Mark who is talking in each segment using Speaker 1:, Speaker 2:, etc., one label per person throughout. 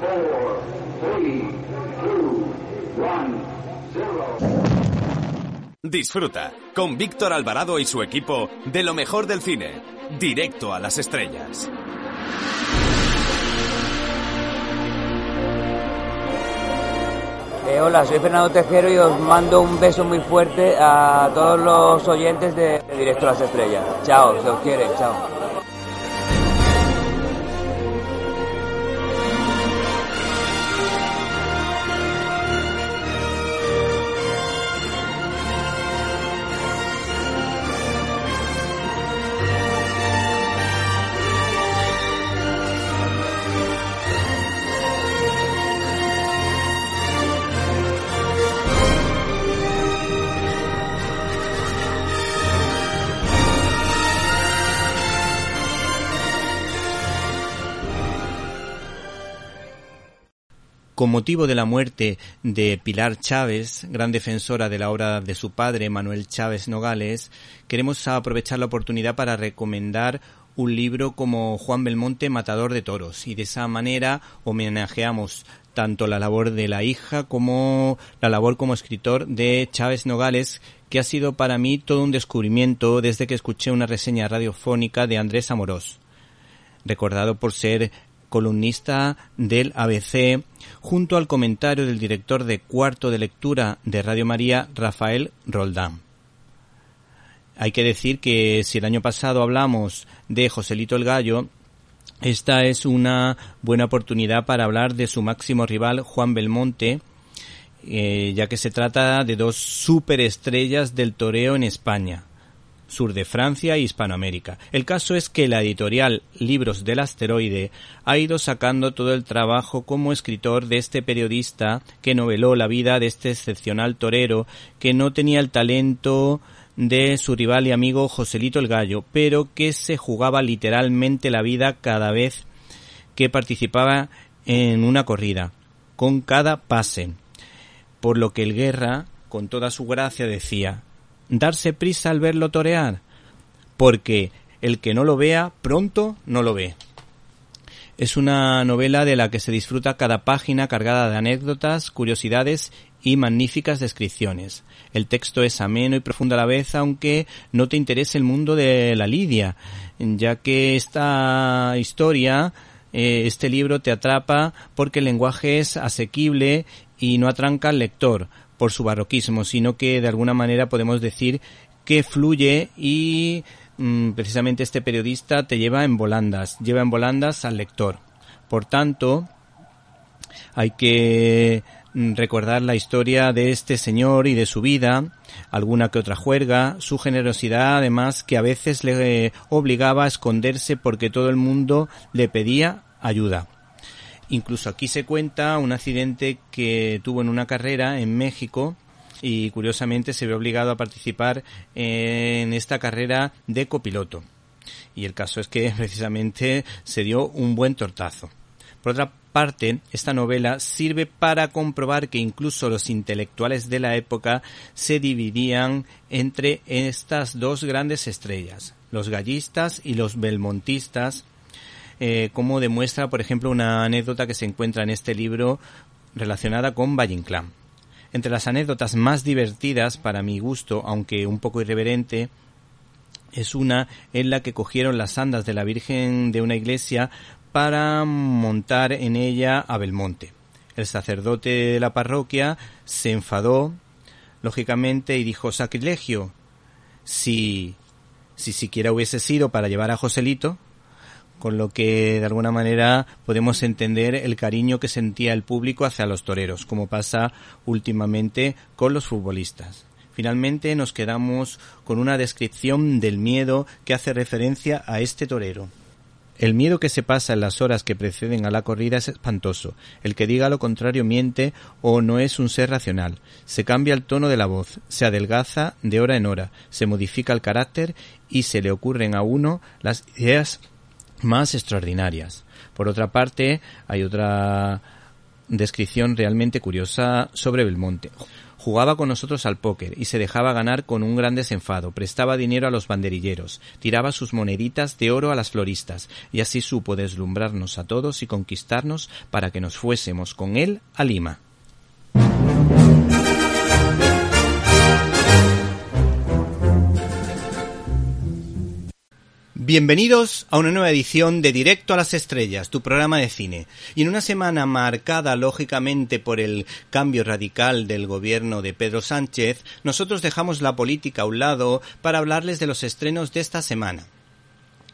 Speaker 1: four, three, two, one, zero.
Speaker 2: Disfruta con Víctor Alvarado y su equipo de lo mejor del cine, directo a las estrellas.
Speaker 3: Eh, hola, soy Fernando Tejero y os mando un beso muy fuerte a todos los oyentes de, de Directo a las Estrellas. Chao, se os quiere, chao.
Speaker 4: Con motivo de la muerte de Pilar Chávez, gran defensora de la obra de su padre, Manuel Chávez Nogales, queremos aprovechar la oportunidad para recomendar un libro como Juan Belmonte, Matador de Toros, y de esa manera homenajeamos tanto la labor de la hija como la labor como escritor de Chávez Nogales, que ha sido para mí todo un descubrimiento desde que escuché una reseña radiofónica de Andrés Amorós recordado por ser columnista del ABC, junto al comentario del director de cuarto de lectura de Radio María, Rafael Roldán. Hay que decir que si el año pasado hablamos de Joselito el Gallo, esta es una buena oportunidad para hablar de su máximo rival, Juan Belmonte, eh, ya que se trata de dos superestrellas del toreo en España sur de Francia e Hispanoamérica. El caso es que la editorial Libros del Asteroide ha ido sacando todo el trabajo como escritor de este periodista que noveló la vida de este excepcional torero que no tenía el talento de su rival y amigo Joselito el Gallo, pero que se jugaba literalmente la vida cada vez que participaba en una corrida, con cada pase. Por lo que el Guerra, con toda su gracia, decía darse prisa al verlo torear, porque el que no lo vea pronto no lo ve. Es una novela de la que se disfruta cada página cargada de anécdotas, curiosidades y magníficas descripciones. El texto es ameno y profundo a la vez, aunque no te interese el mundo de la lidia, ya que esta historia, eh, este libro te atrapa porque el lenguaje es asequible y no atranca al lector, por su barroquismo, sino que de alguna manera podemos decir que fluye y mm, precisamente este periodista te lleva en volandas, lleva en volandas al lector. Por tanto, hay que mm, recordar la historia de este señor y de su vida, alguna que otra juerga, su generosidad además que a veces le obligaba a esconderse porque todo el mundo le pedía ayuda. Incluso aquí se cuenta un accidente que tuvo en una carrera en México y curiosamente se ve obligado a participar en esta carrera de copiloto. Y el caso es que precisamente se dio un buen tortazo. Por otra parte, esta novela sirve para comprobar que incluso los intelectuales de la época se dividían entre estas dos grandes estrellas, los gallistas y los belmontistas, eh, como demuestra, por ejemplo, una anécdota que se encuentra en este libro relacionada con Valle. Entre las anécdotas más divertidas, para mi gusto, aunque un poco irreverente, es una en la que cogieron las andas de la Virgen de una iglesia para montar en ella a Belmonte. El sacerdote de la parroquia se enfadó, lógicamente, y dijo sacrilegio. Si, si siquiera hubiese sido para llevar a Joselito, con lo que de alguna manera podemos entender el cariño que sentía el público hacia los toreros, como pasa últimamente con los futbolistas. Finalmente nos quedamos con una descripción del miedo que hace referencia a este torero. El miedo que se pasa en las horas que preceden a la corrida es espantoso. El que diga lo contrario miente o no es un ser racional. Se cambia el tono de la voz, se adelgaza de hora en hora, se modifica el carácter y se le ocurren a uno las ideas más extraordinarias. Por otra parte, hay otra descripción realmente curiosa sobre Belmonte. Jugaba con nosotros al póker y se dejaba ganar con un gran desenfado, prestaba dinero a los banderilleros, tiraba sus moneditas de oro a las floristas, y así supo deslumbrarnos a todos y conquistarnos para que nos fuésemos con él a Lima. Bienvenidos a una nueva edición de Directo a las Estrellas, tu programa de cine. Y en una semana marcada lógicamente por el cambio radical del gobierno de Pedro Sánchez, nosotros dejamos la política a un lado para hablarles de los estrenos de esta semana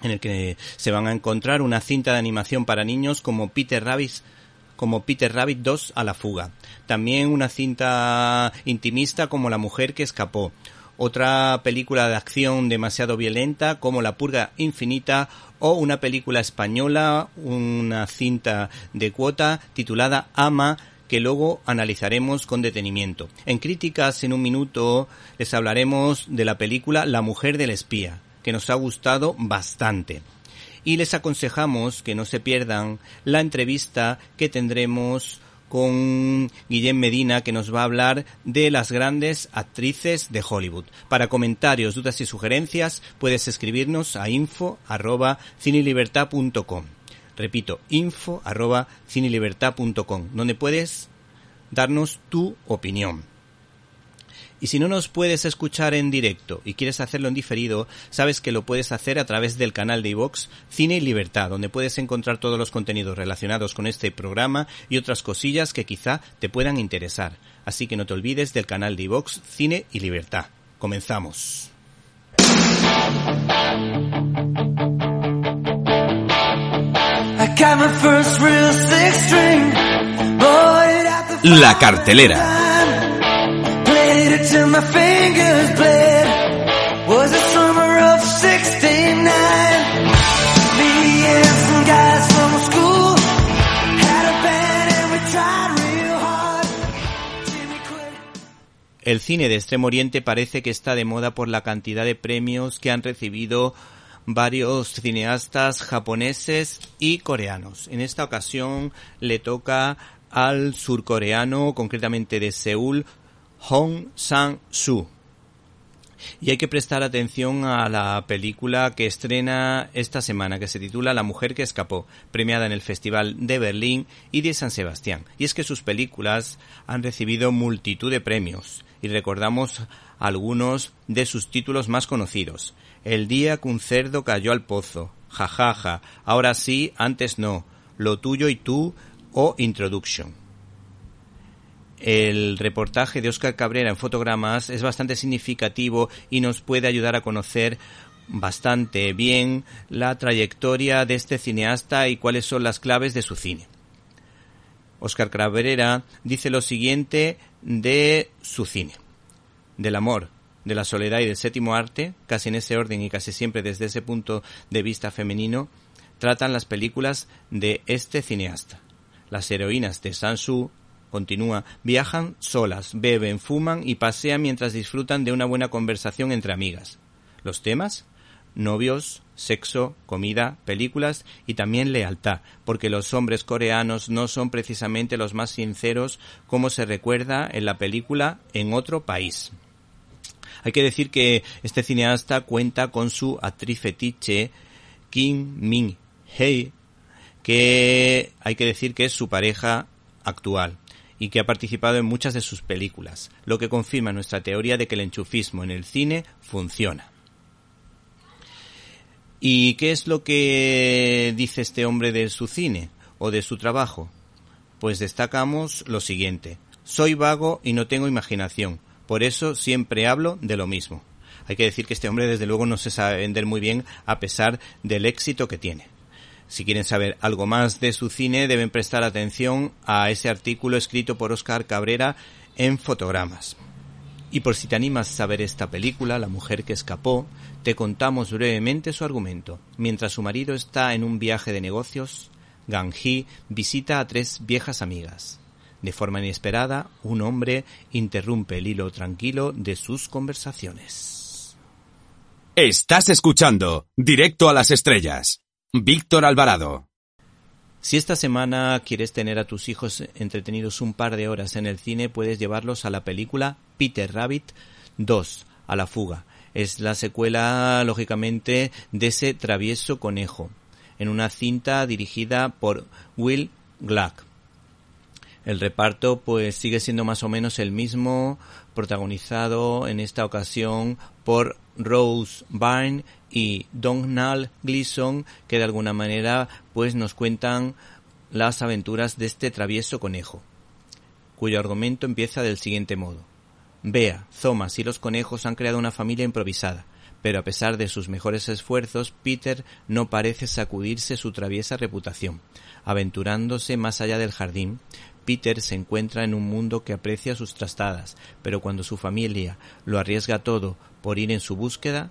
Speaker 4: en el que se van a encontrar una cinta de animación para niños como Peter Rabbit como Peter Rabbit 2 a la fuga. También una cinta intimista como La mujer que escapó otra película de acción demasiado violenta como La Purga Infinita o una película española, una cinta de cuota titulada Ama que luego analizaremos con detenimiento. En críticas en un minuto les hablaremos de la película La mujer del espía, que nos ha gustado bastante. Y les aconsejamos que no se pierdan la entrevista que tendremos con Guillem Medina que nos va a hablar de las grandes actrices de Hollywood. Para comentarios, dudas y sugerencias puedes escribirnos a info arroba Repito, info arroba donde puedes darnos tu opinión. Y si no nos puedes escuchar en directo y quieres hacerlo en diferido, sabes que lo puedes hacer a través del canal de iVox Cine y Libertad, donde puedes encontrar todos los contenidos relacionados con este programa y otras cosillas que quizá te puedan interesar. Así que no te olvides del canal de iVox Cine y Libertad. Comenzamos.
Speaker 2: La cartelera.
Speaker 4: El cine de Extremo Oriente parece que está de moda por la cantidad de premios que han recibido varios cineastas japoneses y coreanos. En esta ocasión le toca al surcoreano, concretamente de Seúl, Hong Sang-soo. Y hay que prestar atención a la película que estrena esta semana, que se titula La mujer que escapó, premiada en el Festival de Berlín y de San Sebastián. Y es que sus películas han recibido multitud de premios, y recordamos algunos de sus títulos más conocidos. El día que un cerdo cayó al pozo, jajaja, ahora sí, antes no, Lo tuyo y tú o Introduction. El reportaje de Oscar Cabrera en fotogramas es bastante significativo y nos puede ayudar a conocer bastante bien la trayectoria de este cineasta y cuáles son las claves de su cine. Oscar Cabrera dice lo siguiente de su cine. Del amor, de la soledad y del séptimo arte, casi en ese orden y casi siempre desde ese punto de vista femenino, tratan las películas de este cineasta. Las heroínas de Sansu, continúa, viajan solas, beben, fuman y pasean mientras disfrutan de una buena conversación entre amigas. Los temas novios, sexo, comida, películas y también lealtad, porque los hombres coreanos no son precisamente los más sinceros como se recuerda en la película En otro país. Hay que decir que este cineasta cuenta con su actriz fetiche Kim Min Hee, que hay que decir que es su pareja actual y que ha participado en muchas de sus películas, lo que confirma nuestra teoría de que el enchufismo en el cine funciona. ¿Y qué es lo que dice este hombre de su cine o de su trabajo? Pues destacamos lo siguiente. Soy vago y no tengo imaginación, por eso siempre hablo de lo mismo. Hay que decir que este hombre desde luego no se sabe vender muy bien a pesar del éxito que tiene. Si quieren saber algo más de su cine, deben prestar atención a ese artículo escrito por Oscar Cabrera en Fotogramas. Y por si te animas a saber esta película, La mujer que escapó, te contamos brevemente su argumento. Mientras su marido está en un viaje de negocios, Hee visita a tres viejas amigas. De forma inesperada, un hombre interrumpe el hilo tranquilo de sus conversaciones.
Speaker 2: Estás escuchando Directo a las Estrellas Víctor Alvarado.
Speaker 4: Si esta semana quieres tener a tus hijos entretenidos un par de horas en el cine, puedes llevarlos a la película Peter Rabbit 2, a la fuga. Es la secuela, lógicamente, de ese travieso conejo, en una cinta dirigida por Will Gluck. El reparto pues sigue siendo más o menos el mismo, protagonizado en esta ocasión por Rose Byrne y Donald Gleason, que de alguna manera pues nos cuentan las aventuras de este travieso conejo, cuyo argumento empieza del siguiente modo. Bea, Thomas y los conejos han creado una familia improvisada, pero a pesar de sus mejores esfuerzos, Peter no parece sacudirse su traviesa reputación. Aventurándose más allá del jardín, Peter se encuentra en un mundo que aprecia sus trastadas, pero cuando su familia lo arriesga todo por ir en su búsqueda,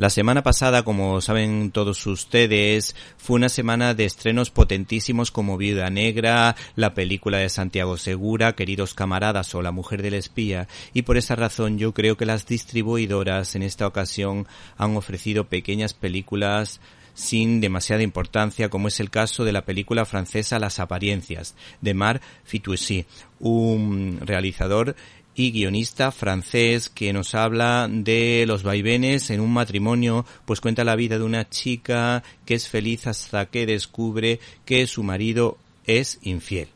Speaker 4: La semana pasada, como saben todos ustedes, fue una semana de estrenos potentísimos como Viuda Negra, la película de Santiago Segura, Queridos Camaradas o La Mujer del Espía, y por esa razón yo creo que las distribuidoras en esta ocasión han ofrecido pequeñas películas sin demasiada importancia, como es el caso de la película francesa Las Apariencias, de Mar Fitoussi, un realizador y guionista francés que nos habla de los vaivenes en un matrimonio, pues cuenta la vida de una chica que es feliz hasta que descubre que su marido es infiel.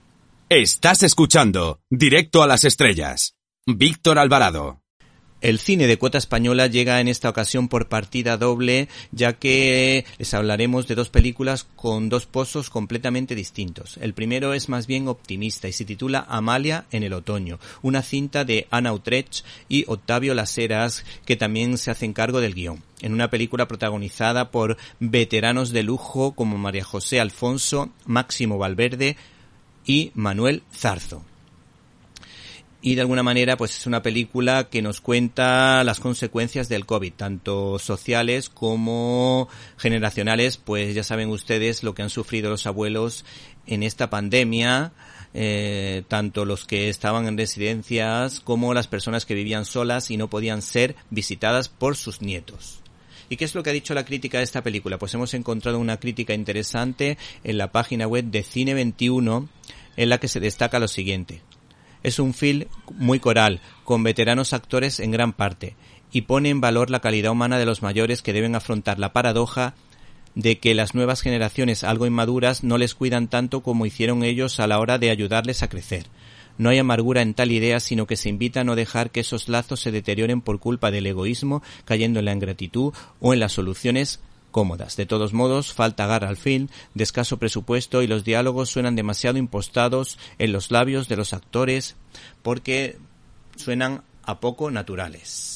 Speaker 2: Estás escuchando Directo a las Estrellas. Víctor Alvarado.
Speaker 4: El cine de cuota española llega en esta ocasión por partida doble, ya que les hablaremos de dos películas con dos pozos completamente distintos. El primero es más bien optimista y se titula Amalia en el otoño, una cinta de Ana Utrecht y Octavio Laseras que también se hacen cargo del guion. En una película protagonizada por veteranos de lujo como María José Alfonso, Máximo Valverde y Manuel Zarzo y de alguna manera pues es una película que nos cuenta las consecuencias del COVID, tanto sociales como generacionales, pues ya saben ustedes lo que han sufrido los abuelos en esta pandemia, eh, tanto los que estaban en residencias como las personas que vivían solas y no podían ser visitadas por sus nietos. ¿Y qué es lo que ha dicho la crítica de esta película? Pues hemos encontrado una crítica interesante en la página web de Cine 21 en la que se destaca lo siguiente. Es un film muy coral, con veteranos actores en gran parte, y pone en valor la calidad humana de los mayores que deben afrontar la paradoja de que las nuevas generaciones algo inmaduras no les cuidan tanto como hicieron ellos a la hora de ayudarles a crecer. No hay amargura en tal idea, sino que se invita a no dejar que esos lazos se deterioren por culpa del egoísmo, cayendo en la ingratitud o en las soluciones cómodas. De todos modos, falta agarra al fin, de escaso presupuesto y los diálogos suenan demasiado impostados en los labios de los actores porque suenan a poco naturales.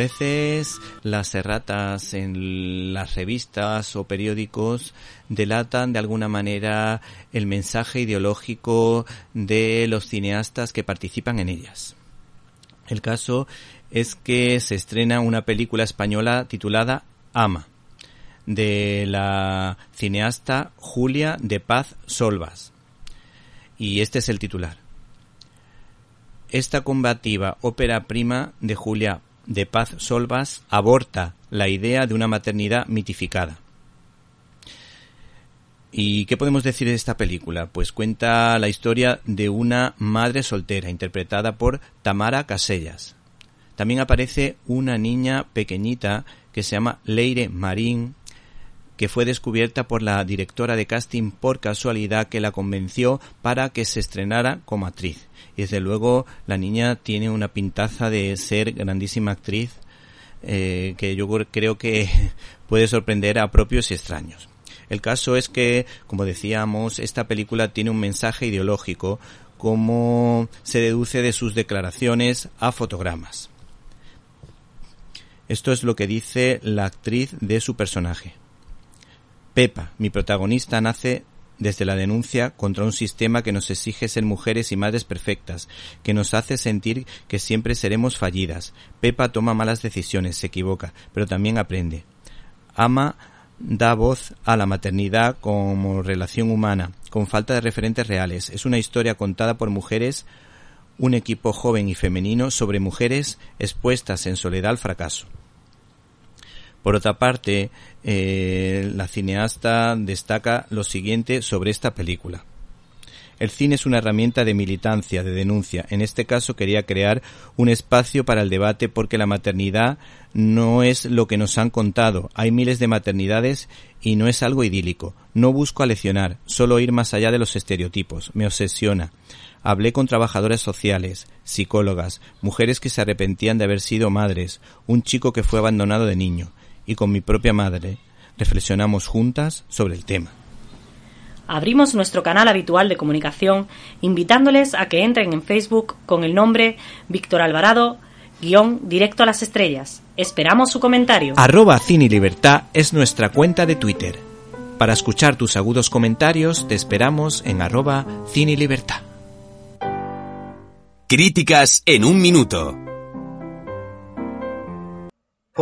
Speaker 4: Veces las erratas en las revistas o periódicos delatan de alguna manera el mensaje ideológico de los cineastas que participan en ellas. El caso es que se estrena una película española titulada Ama, de la cineasta Julia de Paz Solvas. Y este es el titular. Esta combativa ópera prima de Julia de Paz Solvas aborta la idea de una maternidad mitificada. ¿Y qué podemos decir de esta película? Pues cuenta la historia de una madre soltera, interpretada por Tamara Casellas. También aparece una niña pequeñita que se llama Leire Marín, que fue descubierta por la directora de casting por casualidad que la convenció para que se estrenara como actriz. Y desde luego la niña tiene una pintaza de ser grandísima actriz eh, que yo creo que puede sorprender a propios y extraños. El caso es que, como decíamos, esta película tiene un mensaje ideológico, como se deduce de sus declaraciones a fotogramas. Esto es lo que dice la actriz de su personaje. Pepa, mi protagonista, nace desde la denuncia contra un sistema que nos exige ser mujeres y madres perfectas, que nos hace sentir que siempre seremos fallidas. Pepa toma malas decisiones, se equivoca, pero también aprende. Ama da voz a la maternidad como relación humana, con falta de referentes reales. Es una historia contada por mujeres, un equipo joven y femenino sobre mujeres expuestas en soledad al fracaso. Por otra parte, eh, la cineasta destaca lo siguiente sobre esta película. El cine es una herramienta de militancia, de denuncia. En este caso quería crear un espacio para el debate porque la maternidad no es lo que nos han contado. Hay miles de maternidades y no es algo idílico. No busco aleccionar, solo ir más allá de los estereotipos. Me obsesiona. Hablé con trabajadoras sociales, psicólogas, mujeres que se arrepentían de haber sido madres, un chico que fue abandonado de niño, y con mi propia madre. Reflexionamos juntas sobre el tema
Speaker 5: abrimos nuestro canal habitual de comunicación invitándoles a que entren en Facebook con el nombre Víctor Alvarado guion directo a las estrellas. Esperamos su comentario.
Speaker 4: Arroba Cine Libertad es nuestra cuenta de Twitter. Para escuchar tus agudos comentarios te esperamos en arroba Cine Libertad.
Speaker 2: Críticas en un minuto.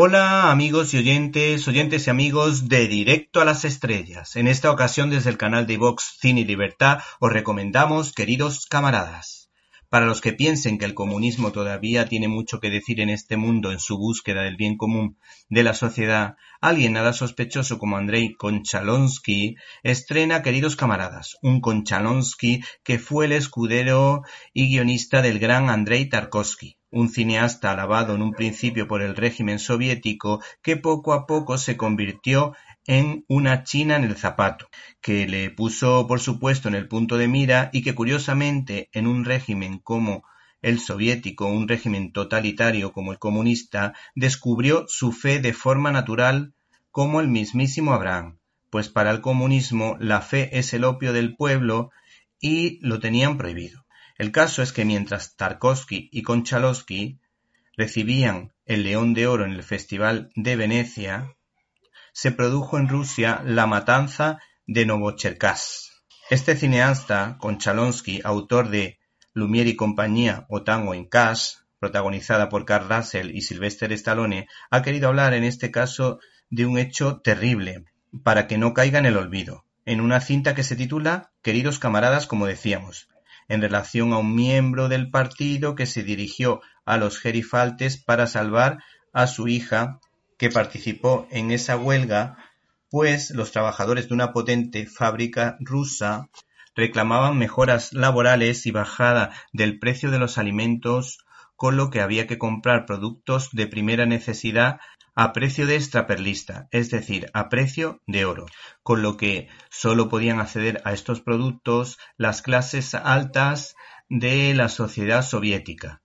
Speaker 4: Hola amigos y oyentes, oyentes y amigos de Directo a las Estrellas. En esta ocasión desde el canal de Vox Cine y Libertad os recomendamos, queridos camaradas, para los que piensen que el comunismo todavía tiene mucho que decir en este mundo en su búsqueda del bien común de la sociedad, alguien nada sospechoso como Andrei Konchalonsky estrena Queridos camaradas, un Konchalonsky que fue el escudero y guionista del gran Andrei Tarkovsky un cineasta alabado en un principio por el régimen soviético que poco a poco se convirtió en una china en el zapato, que le puso por supuesto en el punto de mira y que curiosamente en un régimen como el soviético, un régimen totalitario como el comunista, descubrió su fe de forma natural como el mismísimo Abraham, pues para el comunismo la fe es el opio del pueblo y lo tenían prohibido. El caso es que mientras Tarkovsky y Konchalovsky recibían el León de Oro en el Festival de Venecia, se produjo en Rusia la matanza de Novocherkask. Este cineasta, Konchalonsky, autor de Lumière y compañía o Tango en Cash, protagonizada por Carl Russell y Sylvester Stallone, ha querido hablar en este caso de un hecho terrible, para que no caiga en el olvido, en una cinta que se titula Queridos camaradas, como decíamos, en relación a un miembro del partido que se dirigió a los gerifaltes para salvar a su hija que participó en esa huelga, pues los trabajadores de una potente fábrica rusa reclamaban mejoras laborales y bajada del precio de los alimentos, con lo que había que comprar productos de primera necesidad a precio de extraperlista, es decir, a precio de oro, con lo que solo podían acceder a estos productos las clases altas de la sociedad soviética,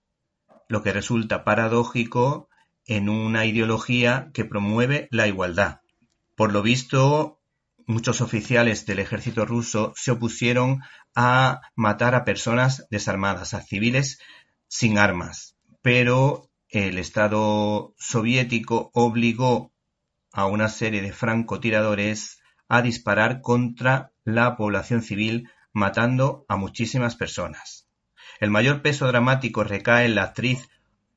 Speaker 4: lo que resulta paradójico en una ideología que promueve la igualdad. Por lo visto, muchos oficiales del ejército ruso se opusieron a matar a personas desarmadas, a civiles sin armas, pero el Estado soviético obligó a una serie de francotiradores a disparar contra la población civil, matando a muchísimas personas. El mayor peso dramático recae en la actriz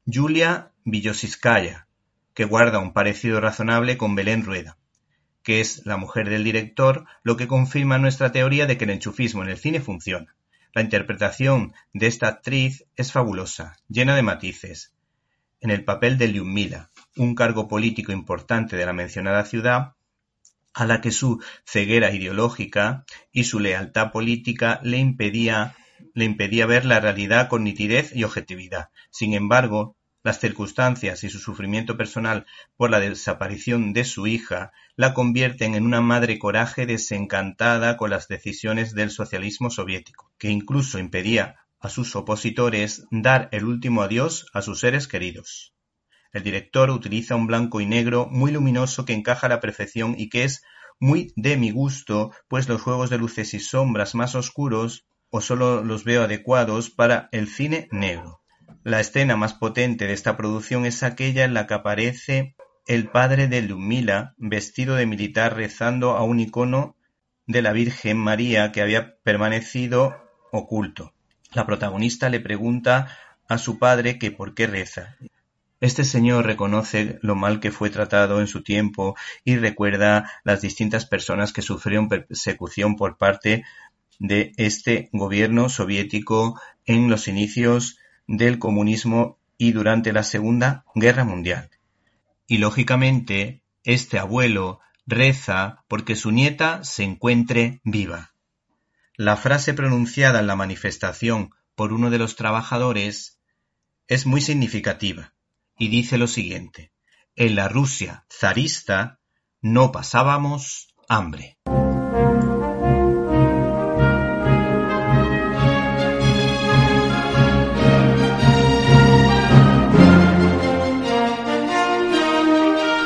Speaker 4: Julia Villosiskaya, que guarda un parecido razonable con Belén Rueda, que es la mujer del director, lo que confirma nuestra teoría de que el enchufismo en el cine funciona. La interpretación de esta actriz es fabulosa, llena de matices. En el papel de Lyudmila, un cargo político importante de la mencionada ciudad, a la que su ceguera ideológica y su lealtad política le impedía, le impedía ver la realidad con nitidez y objetividad. Sin embargo, las circunstancias y su sufrimiento personal por la desaparición de su hija la convierten en una madre coraje desencantada con las decisiones del socialismo soviético, que incluso impedía a sus opositores dar el último adiós a sus seres queridos. El director utiliza un blanco y negro muy luminoso que encaja a la perfección y que es muy de mi gusto, pues los juegos de luces y sombras más oscuros o solo los veo adecuados para el cine negro. La escena más potente de esta producción es aquella en la que aparece el padre de Lumila vestido de militar rezando a un icono de la Virgen María que había permanecido oculto. La protagonista le pregunta a su padre que por qué reza. Este señor reconoce lo mal que fue tratado en su tiempo y recuerda las distintas personas que sufrieron persecución por parte de este gobierno soviético en los inicios del comunismo y durante la Segunda Guerra Mundial. Y lógicamente, este abuelo reza porque su nieta se encuentre viva. La frase pronunciada en la manifestación por uno de los trabajadores es muy significativa y dice lo siguiente. En la Rusia zarista no pasábamos hambre.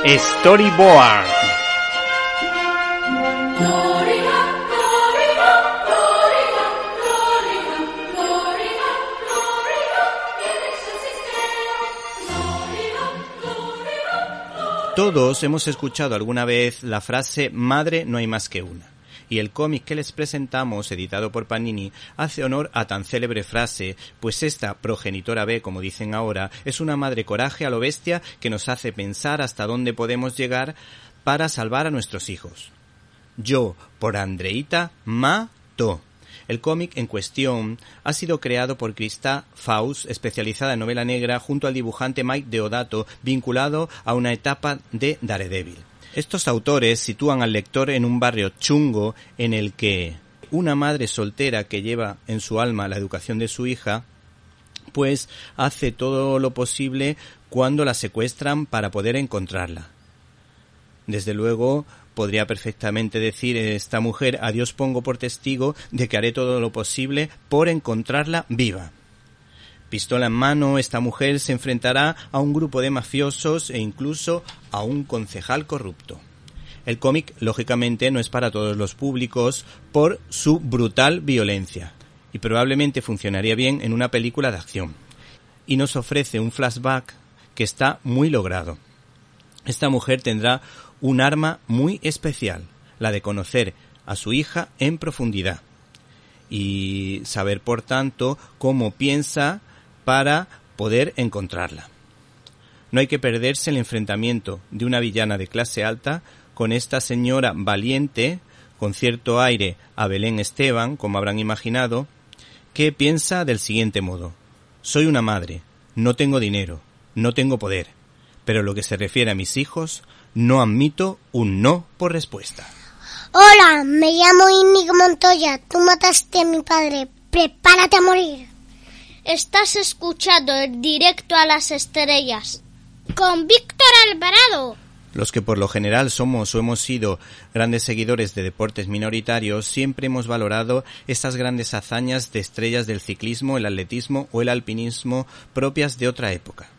Speaker 6: Storyboard.
Speaker 4: Todos hemos escuchado alguna vez la frase madre no hay más que una y el cómic que les presentamos, editado por Panini, hace honor a tan célebre frase, pues esta progenitora B, como dicen ahora, es una madre coraje a lo bestia que nos hace pensar hasta dónde podemos llegar para salvar a nuestros hijos. Yo, por Andreita, mato. El cómic en cuestión ha sido creado por Krista Faust, especializada en novela negra, junto al dibujante Mike Deodato, vinculado a una etapa de Daredevil. Estos autores sitúan al lector en un barrio chungo en el que una madre soltera que lleva en su alma la educación de su hija, pues hace todo lo posible cuando la secuestran para poder encontrarla. Desde luego, podría perfectamente decir esta mujer, a Dios pongo por testigo de que haré todo lo posible por encontrarla viva. Pistola en mano, esta mujer se enfrentará a un grupo de mafiosos e incluso a un concejal corrupto. El cómic, lógicamente, no es para todos los públicos por su brutal violencia, y probablemente funcionaría bien en una película de acción. Y nos ofrece un flashback que está muy logrado. Esta mujer tendrá un arma muy especial, la de conocer a su hija en profundidad y saber, por tanto, cómo piensa para poder encontrarla. No hay que perderse el enfrentamiento de una villana de clase alta con esta señora valiente, con cierto aire a Belén Esteban, como habrán imaginado, que piensa del siguiente modo. Soy una madre, no tengo dinero, no tengo poder, pero lo que se refiere a mis hijos, no admito un no por respuesta.
Speaker 7: Hola, me llamo Inigo Montoya, tú mataste a mi padre, prepárate a morir.
Speaker 8: Estás escuchando el directo a las estrellas
Speaker 7: con Víctor Alvarado.
Speaker 4: Los que por lo general somos o hemos sido grandes seguidores de deportes minoritarios, siempre hemos valorado estas grandes hazañas de estrellas del ciclismo, el atletismo o el alpinismo propias de otra época.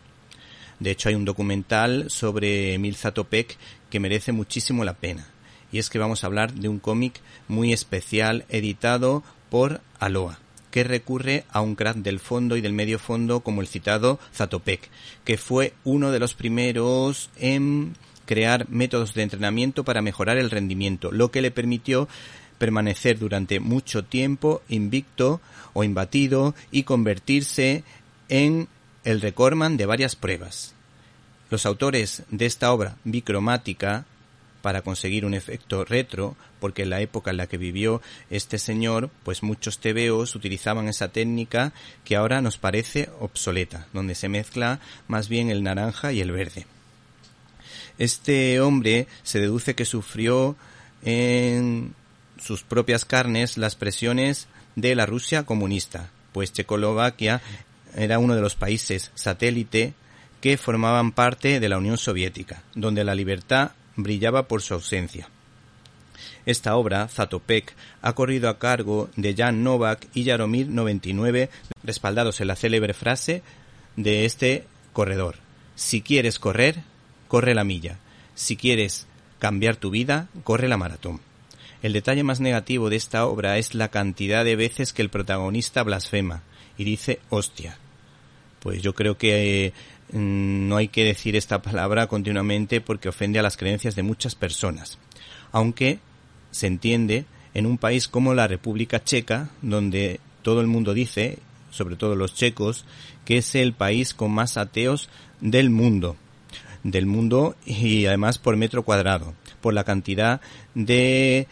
Speaker 4: De hecho, hay un documental sobre Emil Zatopek que merece muchísimo la pena. Y es que vamos a hablar de un cómic muy especial editado por Aloha que recurre a un crack del fondo y del medio fondo como el citado Zatopek, que fue uno de los primeros en crear métodos de entrenamiento para mejorar el rendimiento, lo que le permitió permanecer durante mucho tiempo invicto o imbatido y convertirse en el recordman de varias pruebas. Los autores de esta obra bicromática, para conseguir un efecto retro, porque en la época en la que vivió este señor, pues muchos tebeos utilizaban esa técnica que ahora nos parece obsoleta, donde se mezcla más bien el naranja y el verde. Este hombre se deduce que sufrió en sus propias carnes las presiones de la Rusia comunista, pues Checoslovaquia era uno de los países satélite que formaban parte de la Unión Soviética, donde la libertad brillaba por su ausencia. Esta obra, Zatopek, ha corrido a cargo de Jan Novak y Jaromir 99, respaldados en la célebre frase de este corredor. Si quieres correr, corre la milla. Si quieres cambiar tu vida, corre la maratón. El detalle más negativo de esta obra es la cantidad de veces que el protagonista blasfema y dice hostia. Pues yo creo que eh, no hay que decir esta palabra continuamente porque ofende a las creencias de muchas personas. Aunque se entiende en un país como la República Checa, donde todo el mundo dice, sobre todo los checos, que es el país con más ateos del mundo del mundo y además por metro cuadrado, por la cantidad de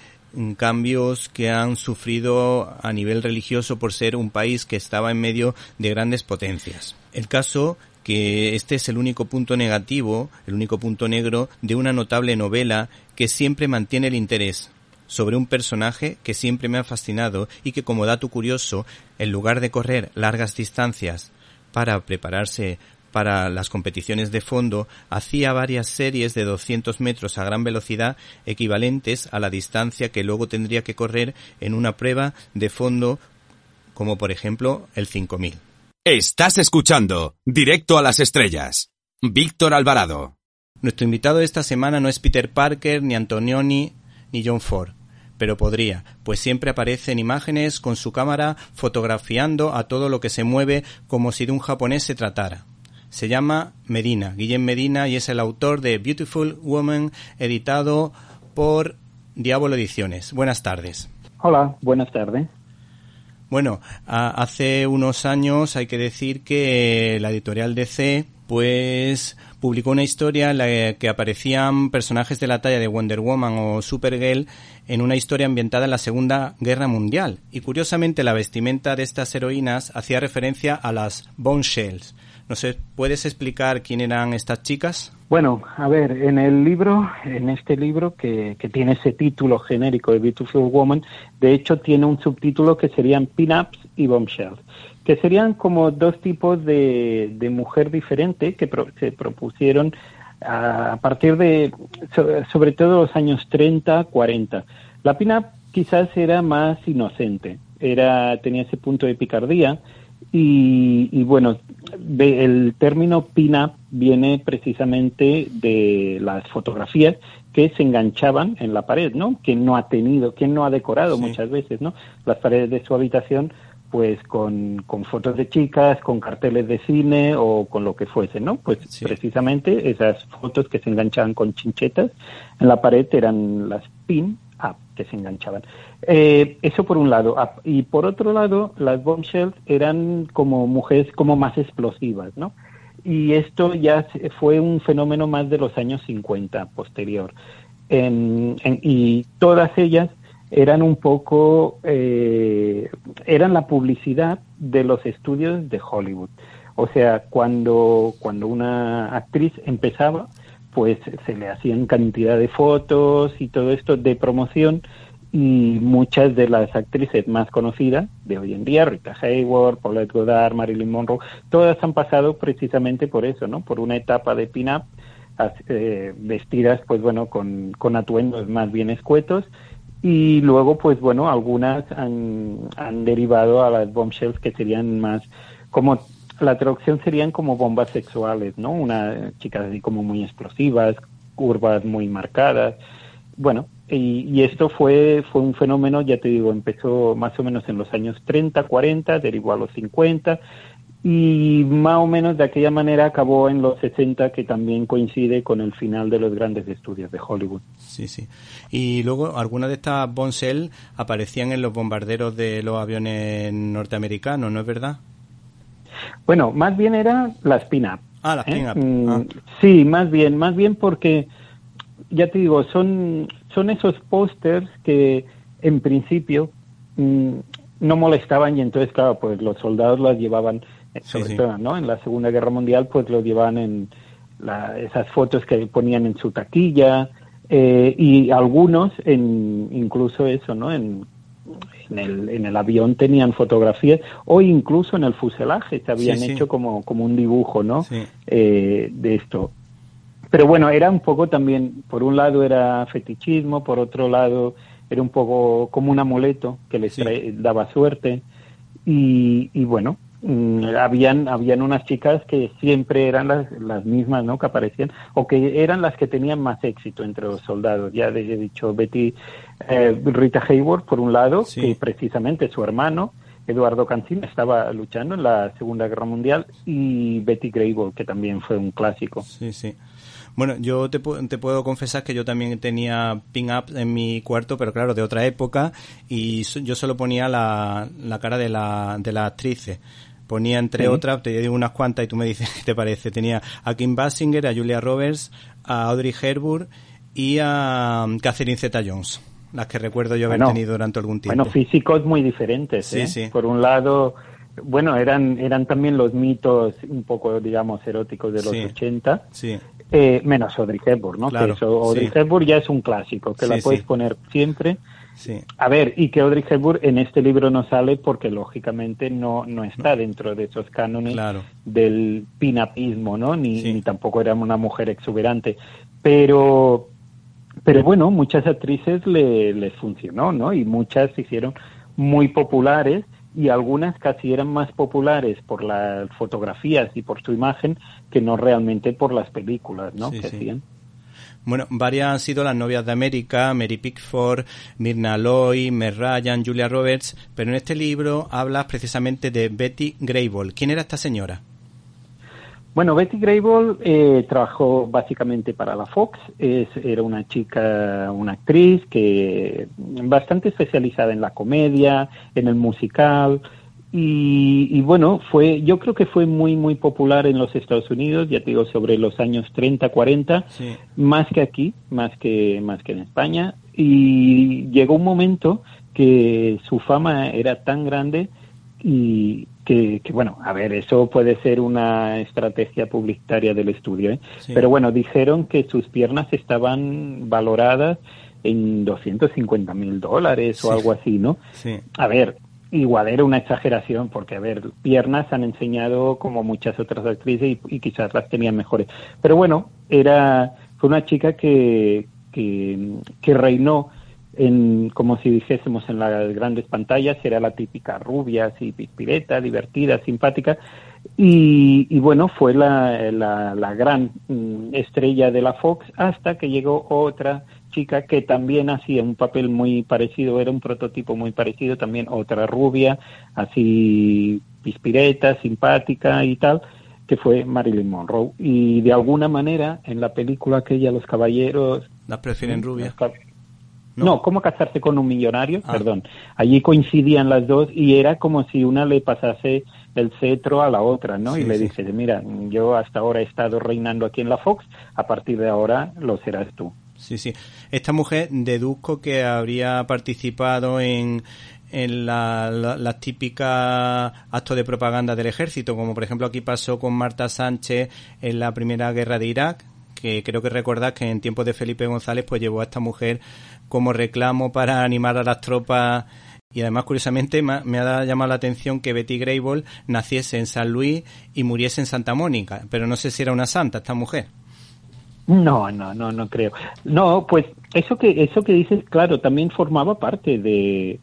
Speaker 4: cambios que han sufrido a nivel religioso por ser un país que estaba en medio de grandes potencias. El caso que este es el único punto negativo, el único punto negro de una notable novela que siempre mantiene el interés sobre un personaje que siempre me ha fascinado y que como dato curioso, en lugar de correr largas distancias para prepararse para las competiciones de fondo hacía varias series de 200 metros a gran velocidad equivalentes a la distancia que luego tendría que correr en una prueba de fondo como por ejemplo el 5000.
Speaker 2: Estás escuchando Directo a las Estrellas. Víctor Alvarado.
Speaker 4: Nuestro invitado de esta semana no es Peter Parker, ni Antonioni, ni John Ford, pero podría, pues siempre aparece en imágenes con su cámara fotografiando a todo lo que se mueve como si de un japonés se tratara. Se llama Medina, Guillem Medina, y es el autor de Beautiful Woman, editado por Diablo Ediciones. Buenas tardes.
Speaker 6: Hola, buenas tardes.
Speaker 4: Bueno, hace unos años hay que decir que la editorial DC pues publicó una historia en la que aparecían personajes de la talla de Wonder Woman o Supergirl en una historia ambientada en la Segunda Guerra Mundial. Y curiosamente la vestimenta de estas heroínas hacía referencia a las Boneshells, no sé, ¿puedes explicar quién eran estas chicas?
Speaker 6: Bueno, a ver, en el libro, en este libro que, que tiene ese título genérico de Beautiful Woman, de hecho tiene un subtítulo que serían Pin-Ups y Bombshells, que serían como dos tipos de, de mujer diferente que se propusieron a, partir de, sobre, todo los años 30, 40. La pin-up quizás era más inocente, era, tenía ese punto de picardía, y, bueno, el término pin-up viene precisamente de las fotografías que se enganchaban en la pared, ¿no? Quien no ha tenido, quien no ha decorado muchas veces, ¿no? Las paredes de su habitación, pues con, con, fotos de chicas, con carteles de cine o con lo que fuese, ¿no? Pues precisamente esas fotos que se enganchaban con chinchetas en la pared eran las pin up que se enganchaban. Eh, eso por un lado. Ah, y por otro lado, las bombshells eran como mujeres como más explosivas, ¿no? Y esto ya fue un fenómeno más de los años 50, posterior. y todas ellas eran un poco, eh, eran la publicidad de los estudios de Hollywood. O sea, cuando, cuando una actriz empezaba, pues se le hacían cantidad de fotos y todo esto de promoción y muchas de las actrices más conocidas de hoy en día, Rita Hayworth, Paulette Goddard, Marilyn Monroe, todas han pasado precisamente por eso, ¿no? Por una etapa de pin-up, eh, vestidas, pues bueno, con, con atuendos más bien escuetos, y luego, pues bueno, algunas han, han derivado a las bombshells que serían más como la traducción serían como bombas sexuales, ¿no? Una chicas así como muy explosivas, curvas muy marcadas. Bueno, y, esto fue, fue un fenómeno, ya te digo, empezó más o menos en los años 30, 40, derivó a los 50 y más o menos de aquella manera acabó en los 60, que también coincide con el final de los grandes estudios de Hollywood.
Speaker 4: Sí, sí. Y luego algunas de estas Bonsell aparecían en los bombarderos de los aviones norteamericanos, ¿no es verdad?
Speaker 6: Bueno, más bien eran las pin-up.
Speaker 4: Ah, las
Speaker 6: ¿eh?
Speaker 4: pin-up.
Speaker 6: Mm,
Speaker 4: Ah.
Speaker 6: Sí, más bien, más bien porque, ya te digo, son, son esos pósters que en principio mm, no molestaban y entonces, claro, pues los soldados las llevaban, eh,
Speaker 4: Sí,
Speaker 6: sobre
Speaker 4: sí.
Speaker 6: todo, ¿no? En la Segunda Guerra Mundial, pues los llevaban en la- esas fotos que ponían en su taquilla eh, y algunos en incluso eso, ¿no? En, en el, en el avión tenían fotografías o incluso en el fuselaje se habían
Speaker 4: Sí, sí.
Speaker 6: hecho como, como un dibujo, ¿no?
Speaker 4: Sí.
Speaker 6: Eh, de esto. Pero bueno, era un poco también, por un lado era fetichismo, por otro lado era un poco como un amuleto que les daba suerte. Y, y bueno, habían, habían unas chicas que siempre eran las, las mismas, ¿no? Que aparecían, o que eran las que tenían más éxito entre los soldados. Ya les he dicho, Betty, eh, Rita Hayward, por un lado,
Speaker 4: Sí.
Speaker 6: que precisamente su hermano, Eduardo Cancino, estaba luchando en la Segunda Guerra Mundial, y Betty Grable, que también fue un clásico.
Speaker 4: Sí, sí. Bueno, yo te, te puedo confesar que yo también tenía pin-up en mi cuarto, pero claro, de otra época, y yo solo ponía la, la cara de la, de las actrices. Ponía entre
Speaker 6: Sí.
Speaker 4: otras, te digo unas cuantas y tú me dices qué te parece. Tenía a Kim Basinger, a Julia Roberts, a Audrey Hepburn y a um, Catherine Zeta-Jones, las que recuerdo yo haber
Speaker 6: Bueno,
Speaker 4: tenido durante algún tiempo.
Speaker 6: Bueno, físicos muy diferentes.
Speaker 4: Sí,
Speaker 6: ¿eh?
Speaker 4: sí.
Speaker 6: Por un lado, bueno, eran, eran también los mitos un poco, digamos, eróticos de los
Speaker 4: Sí.
Speaker 6: 80.
Speaker 4: Sí,
Speaker 6: Eh, menos Audrey Hepburn, ¿no?
Speaker 4: Claro,
Speaker 6: que eso, Audrey
Speaker 4: sí.
Speaker 6: Hepburn ya es un clásico, que la puedes poner siempre.
Speaker 4: Sí.
Speaker 6: A ver, y que Audrey Hepburn en este libro no sale porque lógicamente no, no está dentro de esos cánones
Speaker 4: Claro.
Speaker 6: del pinapismo, ¿no? Ni,
Speaker 4: Sí.
Speaker 6: ni tampoco era una mujer exuberante. Pero, pero bueno, muchas actrices le, les funcionó, ¿no? Y muchas se hicieron muy populares y algunas casi eran más populares por las fotografías y por su imagen que no realmente por las películas, ¿no?
Speaker 4: Sí,
Speaker 6: que
Speaker 4: sí.
Speaker 6: hacían.
Speaker 4: Bueno, varias han sido las novias de América, Mary Pickford, Myrna Loy, Meg Ryan, Julia Roberts, pero en este libro hablas precisamente de Betty Grable. ¿Quién era esta señora?
Speaker 6: Bueno, Betty Grable eh, trabajó básicamente para la Fox. Es, era una chica, una actriz que bastante especializada en la comedia, en el musical. Y, y bueno, fue, yo creo que fue muy, muy popular en los Estados Unidos, ya te digo, sobre los años 30, 40,
Speaker 4: Sí.
Speaker 6: más que aquí, más que, más que en España. Y llegó un momento que su fama era tan grande y que, que, bueno, a ver, eso puede ser una estrategia publicitaria del estudio, ¿eh?
Speaker 4: Sí.
Speaker 6: pero bueno, dijeron que sus piernas estaban valoradas en 250 mil dólares o
Speaker 4: Sí.
Speaker 6: algo así, ¿no?
Speaker 4: Sí.
Speaker 6: A ver, igual era una exageración, porque, a ver, piernas han enseñado como muchas otras actrices y, y quizás las tenían mejores. Pero bueno, era, fue una chica que, que, que reinó en, como si dijésemos en las grandes pantallas, era la típica rubia, así pispireta, divertida, simpática. Y, y bueno, fue la, la, la gran mm, estrella de la Fox hasta que llegó otra chica que también hacía un papel muy parecido, era un prototipo muy parecido, también otra rubia, así pispireta, simpática y tal, que fue Marilyn Monroe. Y de alguna manera, en la película aquella, Los Caballeros...
Speaker 4: Las prefieren rubias. No.
Speaker 6: No. ¿cómo casarse con un millonario?
Speaker 4: Ah.
Speaker 6: Perdón. Allí coincidían las dos y era como si una le pasase el cetro a la otra, ¿no?
Speaker 4: Sí,
Speaker 6: y le
Speaker 4: sí.
Speaker 6: dice, mira, yo hasta ahora he estado reinando aquí en la Fox, a partir de ahora lo serás tú.
Speaker 4: Sí, sí. Esta mujer deduzco que habría participado en, en la- la- las típicas actos de propaganda del ejército, como por ejemplo aquí pasó con Marta Sánchez en la primera guerra de Irak, que creo que recordás que en tiempos de Felipe González pues llevó a esta mujer como reclamo para animar a las tropas y además curiosamente me ha llamado la atención que Betty Grable naciese en San Luis y muriese en Santa Mónica, pero no sé si era una santa esta mujer.
Speaker 6: No, no, no, no creo. No, pues eso que eso que dices, claro, también formaba parte de,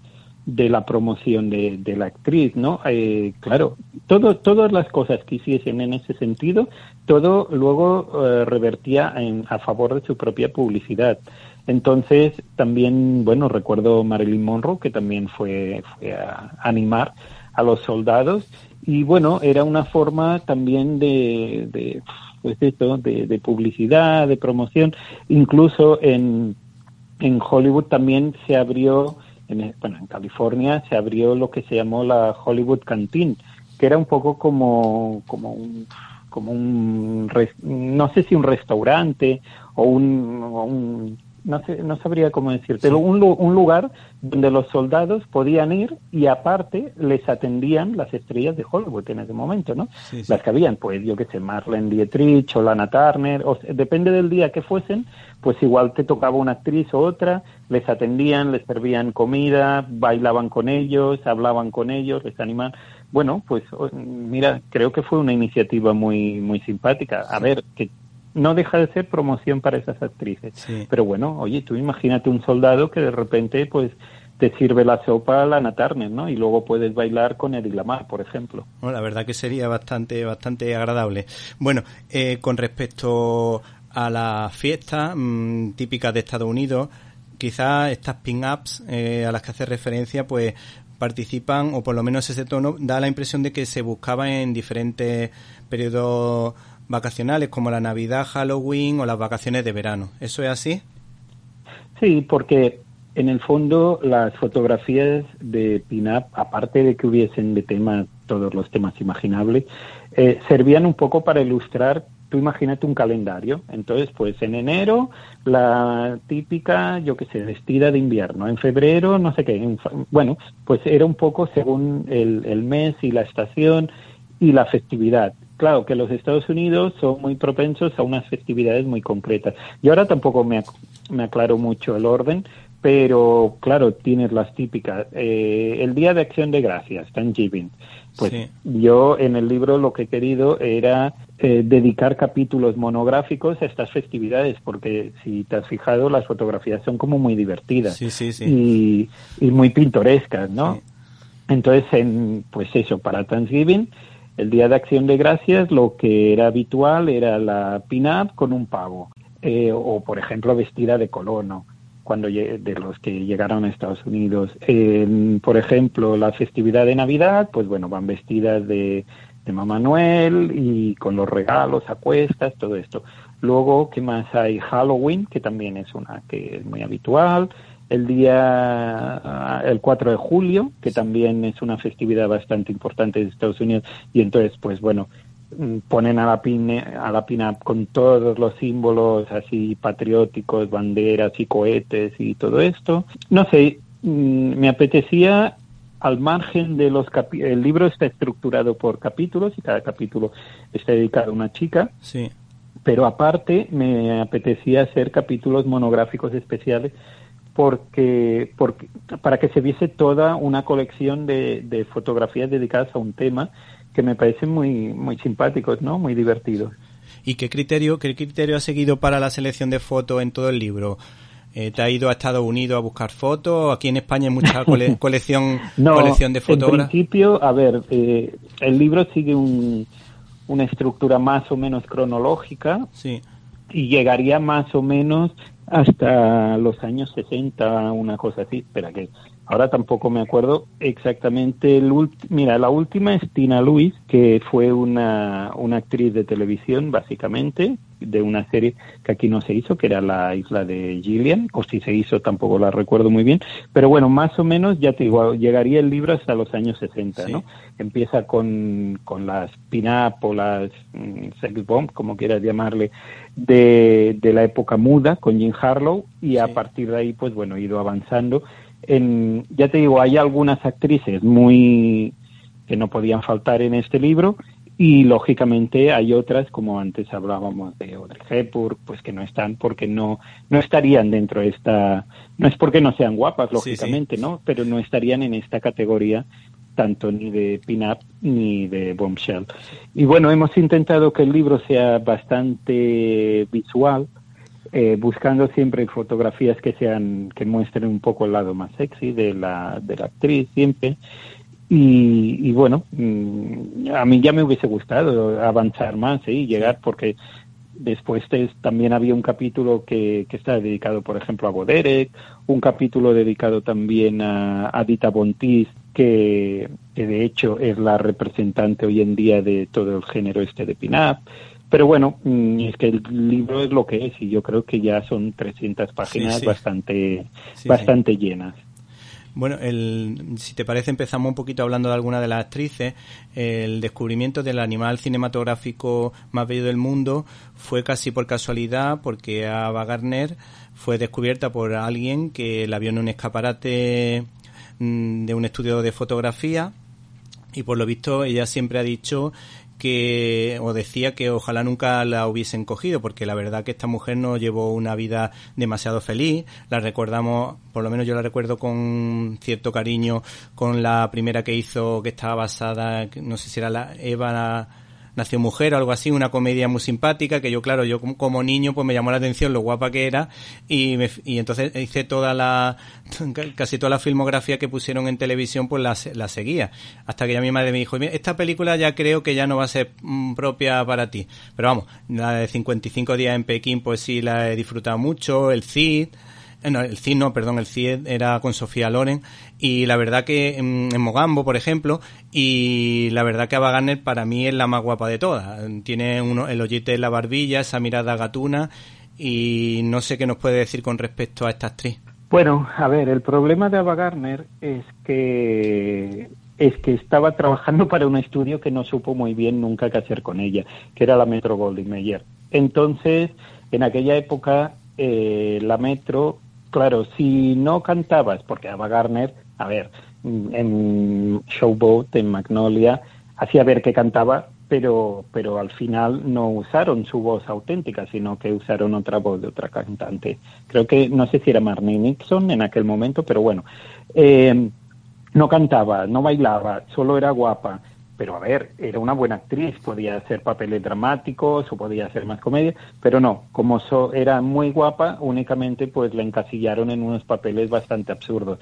Speaker 6: de la promoción de, de la actriz, ¿no? Eh, claro, todo, todas las cosas que hiciesen en ese sentido, todo luego eh, revertía en, a favor de su propia publicidad. Entonces, también, bueno, recuerdo Marilyn Monroe, que también fue, fue a animar a los soldados, y bueno, era una forma también de, de pues esto, de, de publicidad, de promoción, incluso en, en Hollywood también se abrió, en, bueno, en California se abrió lo que se llamó la Hollywood Canteen, que era un poco como, como un como un no sé si un restaurante o un, o un no, sé, no sabría cómo decirte, un, un lugar donde los soldados podían ir y aparte les atendían las estrellas de Hollywood en ese momento, ¿no? Las que habían, pues yo qué sé, Marlene Dietrich o Lana Turner, o, depende del día que fuesen, pues igual te tocaba una actriz o otra, les atendían, les servían comida, bailaban con ellos, hablaban con ellos, les animaban. Bueno, pues mira, creo que fue una iniciativa muy muy simpática. A ver, que no deja de ser promoción para esas actrices. Pero bueno, oye, tú imagínate un soldado que de repente, pues, te sirve la sopa a la Turner, ¿no? Y luego puedes bailar con Eddie Lamar, por ejemplo.
Speaker 4: la verdad que sería bastante, bastante agradable. Bueno, eh, con respecto a las fiestas mm, típicas de Estados Unidos, quizás estas pin-ups eh, a las que hace referencia, pues participan, o por lo menos ese tono, da la impresión de que se buscaba en diferentes periodos vacacionales como la Navidad, Halloween o las vacaciones de verano. ¿Eso es así?
Speaker 6: Sí, porque en el fondo las fotografías de pin-up, aparte de que hubiesen de tema todos los temas imaginables, eh, servían un poco para ilustrar, tú imagínate un calendario. Entonces, pues en enero la típica, yo qué sé, vestida de invierno. En febrero, no sé qué. bueno, pues era un poco según el, el mes y la estación y la festividad claro que los Estados Unidos son muy propensos a unas festividades muy concretas. Y ahora tampoco me, me aclaro mucho el orden, pero claro, tienes las típicas. Eh, el Día de Acción de Gracias, Thanksgiving. Pues yo en el libro lo que he querido era eh, dedicar capítulos monográficos a estas festividades, porque si te has fijado, las fotografías son como muy divertidas y, y, muy pintorescas, ¿no? Entonces, en, pues eso, para Thanksgiving el día de acción de gracias lo que era habitual era la pin-up con un pavo, eh, o por ejemplo vestida de colono, cuando de los que llegaron a Estados Unidos. por ejemplo, la festividad de Navidad, pues bueno, van vestidas de, de Mamá Noel y con los regalos a cuestas, todo esto. Luego, ¿qué más hay? Halloween, que también es una que es muy habitual el día el 4 de julio, que también es una festividad bastante importante de Estados Unidos y entonces pues bueno, mm, ponen a la pine, a la pina con todos los símbolos así patrióticos, banderas y cohetes y todo esto. No sé, mm, me apetecía al margen de los capítulos, el libro está estructurado por capítulos y cada capítulo está dedicado a una chica.
Speaker 4: Sí.
Speaker 6: Pero aparte me apetecía hacer capítulos monográficos especiales porque, porque para que se viese toda una colección de, fotografías dedicadas a un tema que me parecen muy muy simpáticos, ¿no? Muy divertidos.
Speaker 4: ¿Y qué criterio qué criterio ha seguido para la selección de fotos en todo el libro? Eh, ¿Te ha ido a Estados Unidos a buscar fotos? Aquí en España hay mucha colección, colección de fotos.
Speaker 6: En principio, a ver, eh, el libro sigue una estructura más o menos cronológica.
Speaker 4: Sí.
Speaker 6: Y llegaría más o menos hasta los años 60, una cosa así. Espera que ahora tampoco me acuerdo exactamente. El Mira, la última es Tina Lewis, que fue una, una actriz de televisión, básicamente, de una serie que aquí no se hizo, que era La Isla de Gillian, o si se hizo tampoco la recuerdo muy bien. Pero bueno, más o menos, ya te digo, llegaría el libro hasta los años 60, ¿no? Empieza con, con las pin-up o las mm, sex bomb, como quieras llamarle, de, de la época muda con Jim Harlow y a partir de ahí, pues bueno, he ido avanzando. En, ya te digo, hay algunas actrices muy que no podían faltar en este libro y lógicamente hay otras como antes hablábamos de Audrey Hepburn pues que no están porque no no estarían dentro de esta no es porque no sean guapas lógicamente no pero no estarían en esta categoría tanto ni de pin-up ni de bombshell. Y bueno, hemos intentado que el libro sea bastante visual, eh, buscando siempre fotografías que sean que muestren un poco el lado más sexy de la, de la actriz siempre. Y, bueno, mm, a mí ya me hubiese gustado avanzar más y llegar porque Después también había un capítulo que, que está dedicado, por ejemplo, a Boderek, un capítulo dedicado también a, a Dita Bontis, que, de hecho es la representante hoy en día de todo el género este de pin-up. Pero bueno, mm, es que el libro es lo que es y yo creo que ya son 300 páginas bastante, bastante llenas.
Speaker 4: Bueno, el, si te parece, empezamos un poquito hablando de alguna de las actrices. El descubrimiento del animal cinematográfico más bello del mundo fue casi por casualidad, porque Ava Gardner fue descubierta por alguien que la vio en un escaparate mm, de un estudio de fotografía y por lo visto ella siempre ha dicho que o decía que ojalá nunca la hubiesen cogido porque la verdad que esta mujer no llevó una vida demasiado feliz. La recordamos por lo menos yo la recuerdo con cierto cariño con la primera que hizo que estaba basada no sé si era la Eva Nació Mujer o algo así, una comedia muy simpática que yo, claro, yo como niño pues me llamó la atención lo guapa que era y, me, y entonces hice toda la, casi toda la filmografía que pusieron en televisión pues la, la seguía. Hasta que ya mi madre me dijo, esta película ya creo que ya no va a ser mm, propia para ti. Pero vamos, la de 55 días en Pekín pues sí la he disfrutado mucho, el Cid, no, el CID no, perdón, el CID era con Sofía Loren y la verdad que en, Mogambo, por ejemplo, y la verdad que Ava Gardner para mí es la más guapa de todas. Tiene uno, el hoyito en la barbilla, esa mirada gatuna y no sé qué nos puede decir con respecto a esta actriz.
Speaker 6: Bueno, a ver, el problema de Ava Gardner es que es que estaba trabajando para un estudio que no supo muy bien nunca qué hacer con ella, que era la Metro Goldwyn Mayer. Entonces, en aquella época, eh, la Metro Claro, si no cantabas, porque Ava Garner, a ver, en Showboat, en Magnolia, hacía ver que cantaba, pero, pero al final no usaron su voz auténtica, sino que usaron otra voz de otra cantante. Creo que, no sé si era Marnie Nixon en aquel momento, pero bueno, eh, no cantaba, no bailaba, solo era guapa pero a ver, era una buena actriz, podía hacer papeles dramáticos o podía hacer más comedia, pero no, como era muy guapa, únicamente pues la encasillaron en unos papeles bastante absurdos.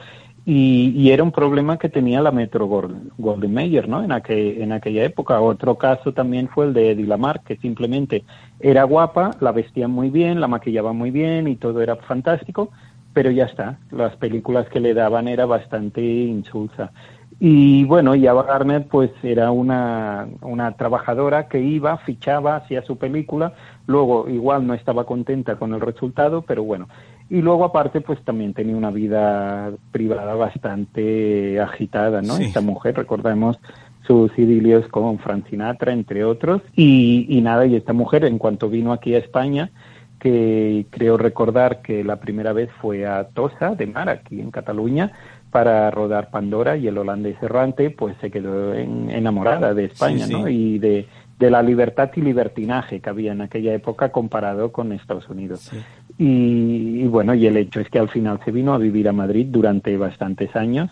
Speaker 6: Y, era un problema que tenía la Metro Golden Mayer, ¿no? En, aquel, en aquella época. Otro caso también fue el de Eddie Lamar, que simplemente era guapa, la vestían muy bien, la maquillaban muy bien y todo era fantástico, pero ya está. Las películas que le daban era bastante insulsa. Y bueno, y Ava Gardner pues era una, una trabajadora que iba, fichaba, hacía su película, luego igual no estaba contenta con el resultado, pero bueno. Y luego aparte pues también tenía una vida privada bastante agitada, ¿no? Esta mujer, recordemos sus idilios con Frank Sinatra, entre otros. Y, y nada, y esta mujer en cuanto vino aquí a España, que creo recordar que la primera vez fue a Tosa de Mar, aquí en Cataluña, para rodar Pandora y el holandés errante pues se quedó enamorada de España ¿no? y de, la libertad y libertinaje que había en aquella época comparado con Estados Unidos. Y, y, bueno, y el hecho es que al final se vino a vivir a Madrid durante bastantes años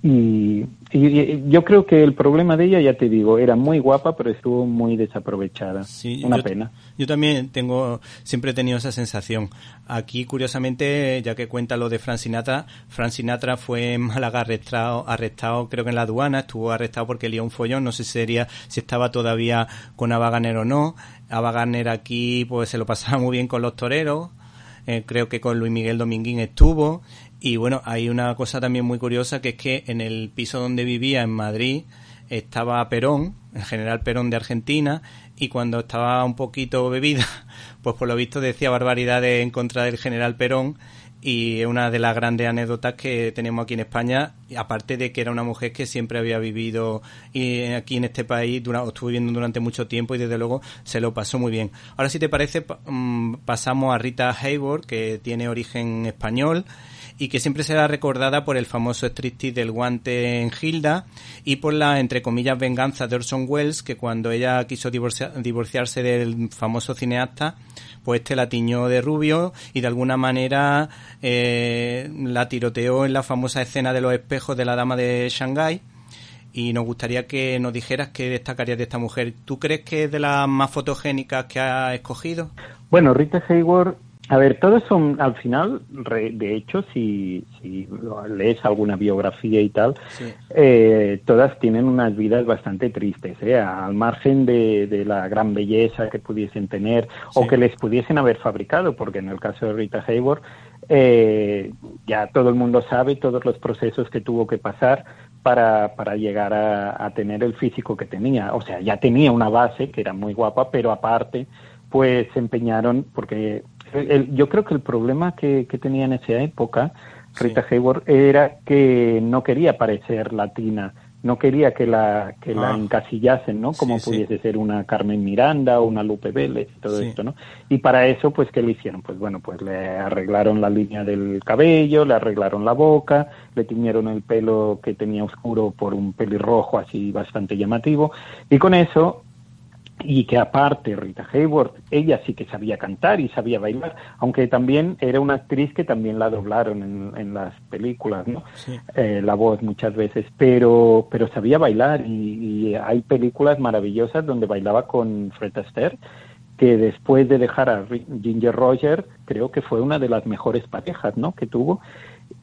Speaker 6: y, yo creo que el problema de ella, ya te digo, era muy guapa, pero estuvo muy desaprovechada. Una pena.
Speaker 4: Yo también tengo, siempre he tenido esa sensación. Aquí, curiosamente, ya que cuenta lo de Fran Sinatra, Fran Sinatra fue en Málaga arrestado, arrestado creo que en la aduana, estuvo arrestado porque lió un follón, no sé si sería, si estaba todavía con Ava o no. Ava aquí, pues se lo pasaba muy bien con los toreros, eh, creo que con Luis Miguel Dominguín estuvo, y bueno, hay una cosa también muy curiosa que es que en el piso donde vivía en Madrid estaba Perón, el general Perón de Argentina, y cuando estaba un poquito bebida, pues por lo visto decía barbaridades en contra del general Perón y es una de las grandes anécdotas que tenemos aquí en España, aparte de que era una mujer que siempre había vivido aquí en este país, durante, estuvo viviendo durante mucho tiempo y desde luego se lo pasó muy bien. Ahora si te parece mm, pasamos a Rita Hayworth, que tiene origen español y que siempre será recordada por el famoso striptease del guante en Hilda y por la, entre comillas, venganza de Orson Welles, que cuando ella quiso divorciarse del famoso cineasta, pues este la tiñó de rubio y de alguna manera eh, la tiroteó en la famosa escena de los espejos de la dama de Shanghái y nos gustaría que nos dijeras qué destacarías de esta mujer. ¿Tú crees que es de las más fotogénicas que ha escogido?
Speaker 6: Bueno, Rita Hayworth a ver, todos son, al final, de hecho, si, si lees alguna biografía y tal, eh, todas tienen unas vidas bastante tristes, ¿eh? al margen de, la gran belleza que pudiesen tener o que les pudiesen haber fabricado, porque en el caso de Rita Hayworth, eh, ya todo el mundo sabe todos los procesos que tuvo que pasar para, para llegar a, a tener el físico que tenía. O sea, ya tenía una base que era muy guapa, pero aparte, pues se empeñaron, porque el- yo creo que el problema que, que tenía en esa época Rita Hayworth era que no quería parecer latina, no quería que la que la
Speaker 4: Ah.
Speaker 6: encasillasen, ¿no? Como
Speaker 4: Sí, sí.
Speaker 6: pudiese ser una Carmen Miranda o una Lupe Vélez y todo esto, ¿no? Y para eso, pues, ¿qué le hicieron? Pues bueno, pues le arreglaron la línea del cabello, le arreglaron la boca, le tiñeron el pelo que tenía oscuro por un pelirrojo así bastante llamativo, y con eso y que aparte Rita Hayworth, ella sí que sabía cantar y sabía bailar, aunque también era una actriz que también la doblaron en, en las películas, ¿no? Eh, la voz muchas veces, pero pero sabía bailar y, y hay películas maravillosas donde bailaba con Fred Astaire que después de dejar a Ginger Roger creo que fue una de las mejores parejas, ¿no? Que tuvo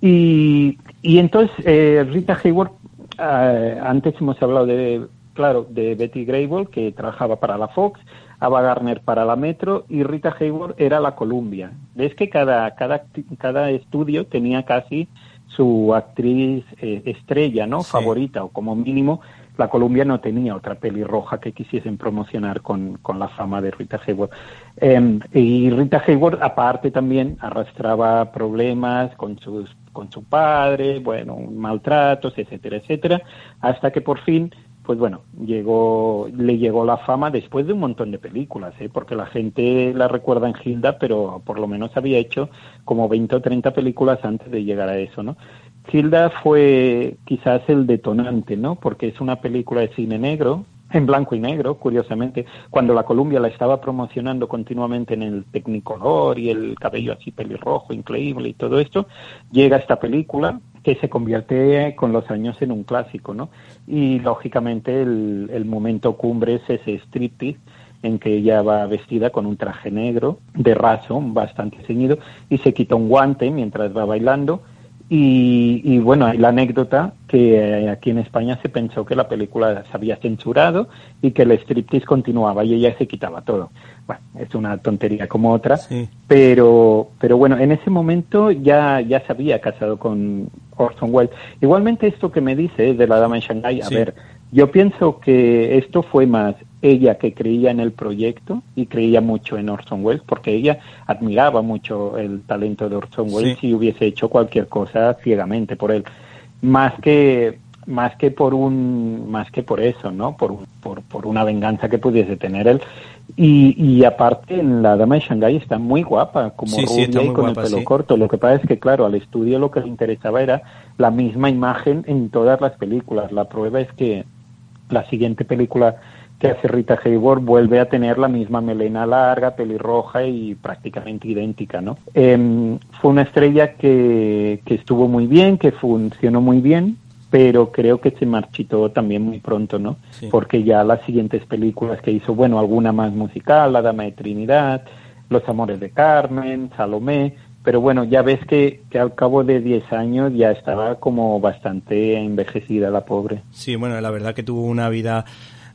Speaker 6: y, y entonces eh, Rita Hayworth eh, antes hemos hablado de claro, de Betty Grable, que trabajaba para la Fox, Ava Gardner para la Metro y Rita Hayworth era la Columbia. Ves que cada, cada, cada estudio tenía casi su actriz eh, estrella, ¿no?
Speaker 4: Sí.
Speaker 6: Favorita, o como mínimo, la Columbia no tenía otra pelirroja que quisiesen promocionar con, con la fama de Rita Hayworth. Em, y Rita Hayworth, aparte, también arrastraba problemas con sus con su padre, bueno, maltratos, etcétera, etcétera, hasta que por fin pues bueno, llegó, le llegó la fama después de un montón de películas, ¿eh? porque la gente la recuerda en Hilda, pero por lo menos había hecho como 20 o 30 películas antes de llegar a eso, ¿no? Hilda fue quizás el detonante, ¿no? Porque es una película de cine negro, en blanco y negro, curiosamente, cuando la Columbia la estaba promocionando continuamente en el Technicolor y el cabello así pelirrojo, increíble y todo esto, llega esta película que se convierte con los años en un clásico, ¿no? Y lógicamente el, el momento cumbre es ese striptease en que ella va vestida con un traje negro de raso, bastante ceñido, y se quita un guante mientras va bailando. Y, y bueno, hay la anécdota que eh, aquí en España se pensó que la película se había censurado y que el striptease continuaba y ella se quitaba todo. Bueno, es una tontería como otra,
Speaker 4: Sí.
Speaker 6: pero pero bueno, en ese momento ya ya se había casado con Orson Welles. Igualmente esto que me dice de la dama en Shanghái, a
Speaker 4: Sí.
Speaker 6: ver, yo pienso que esto fue más ella que creía en el proyecto y creía mucho en Orson Welles porque ella admiraba mucho el talento de Orson Welles
Speaker 4: Sí.
Speaker 6: y hubiese hecho cualquier cosa ciegamente por él más que más que por un más que por eso no por por, por una venganza que pudiese tener él y, y aparte en la dama de Shanghái está muy guapa como
Speaker 4: Sí,
Speaker 6: rubia y con
Speaker 4: guapa,
Speaker 6: el pelo
Speaker 4: sí.
Speaker 6: corto lo que pasa es que claro al estudio lo que le interesaba era la misma imagen en todas las películas la prueba es que la siguiente película que hace Rita Hayworth vuelve a tener la misma melena larga, pelirroja y prácticamente idéntica, ¿no? Em, fue una estrella que, que estuvo muy bien, que funcionó muy bien, pero creo que se marchitó también muy pronto, ¿no?
Speaker 4: Sí.
Speaker 6: Porque ya las siguientes películas que hizo, bueno, alguna más musical, La Dama de Trinidad, Los Amores de Carmen, Salomé, pero bueno, ya ves que, que al cabo de 10 años ya estaba como bastante envejecida la pobre.
Speaker 4: Sí, bueno, la verdad que tuvo una vida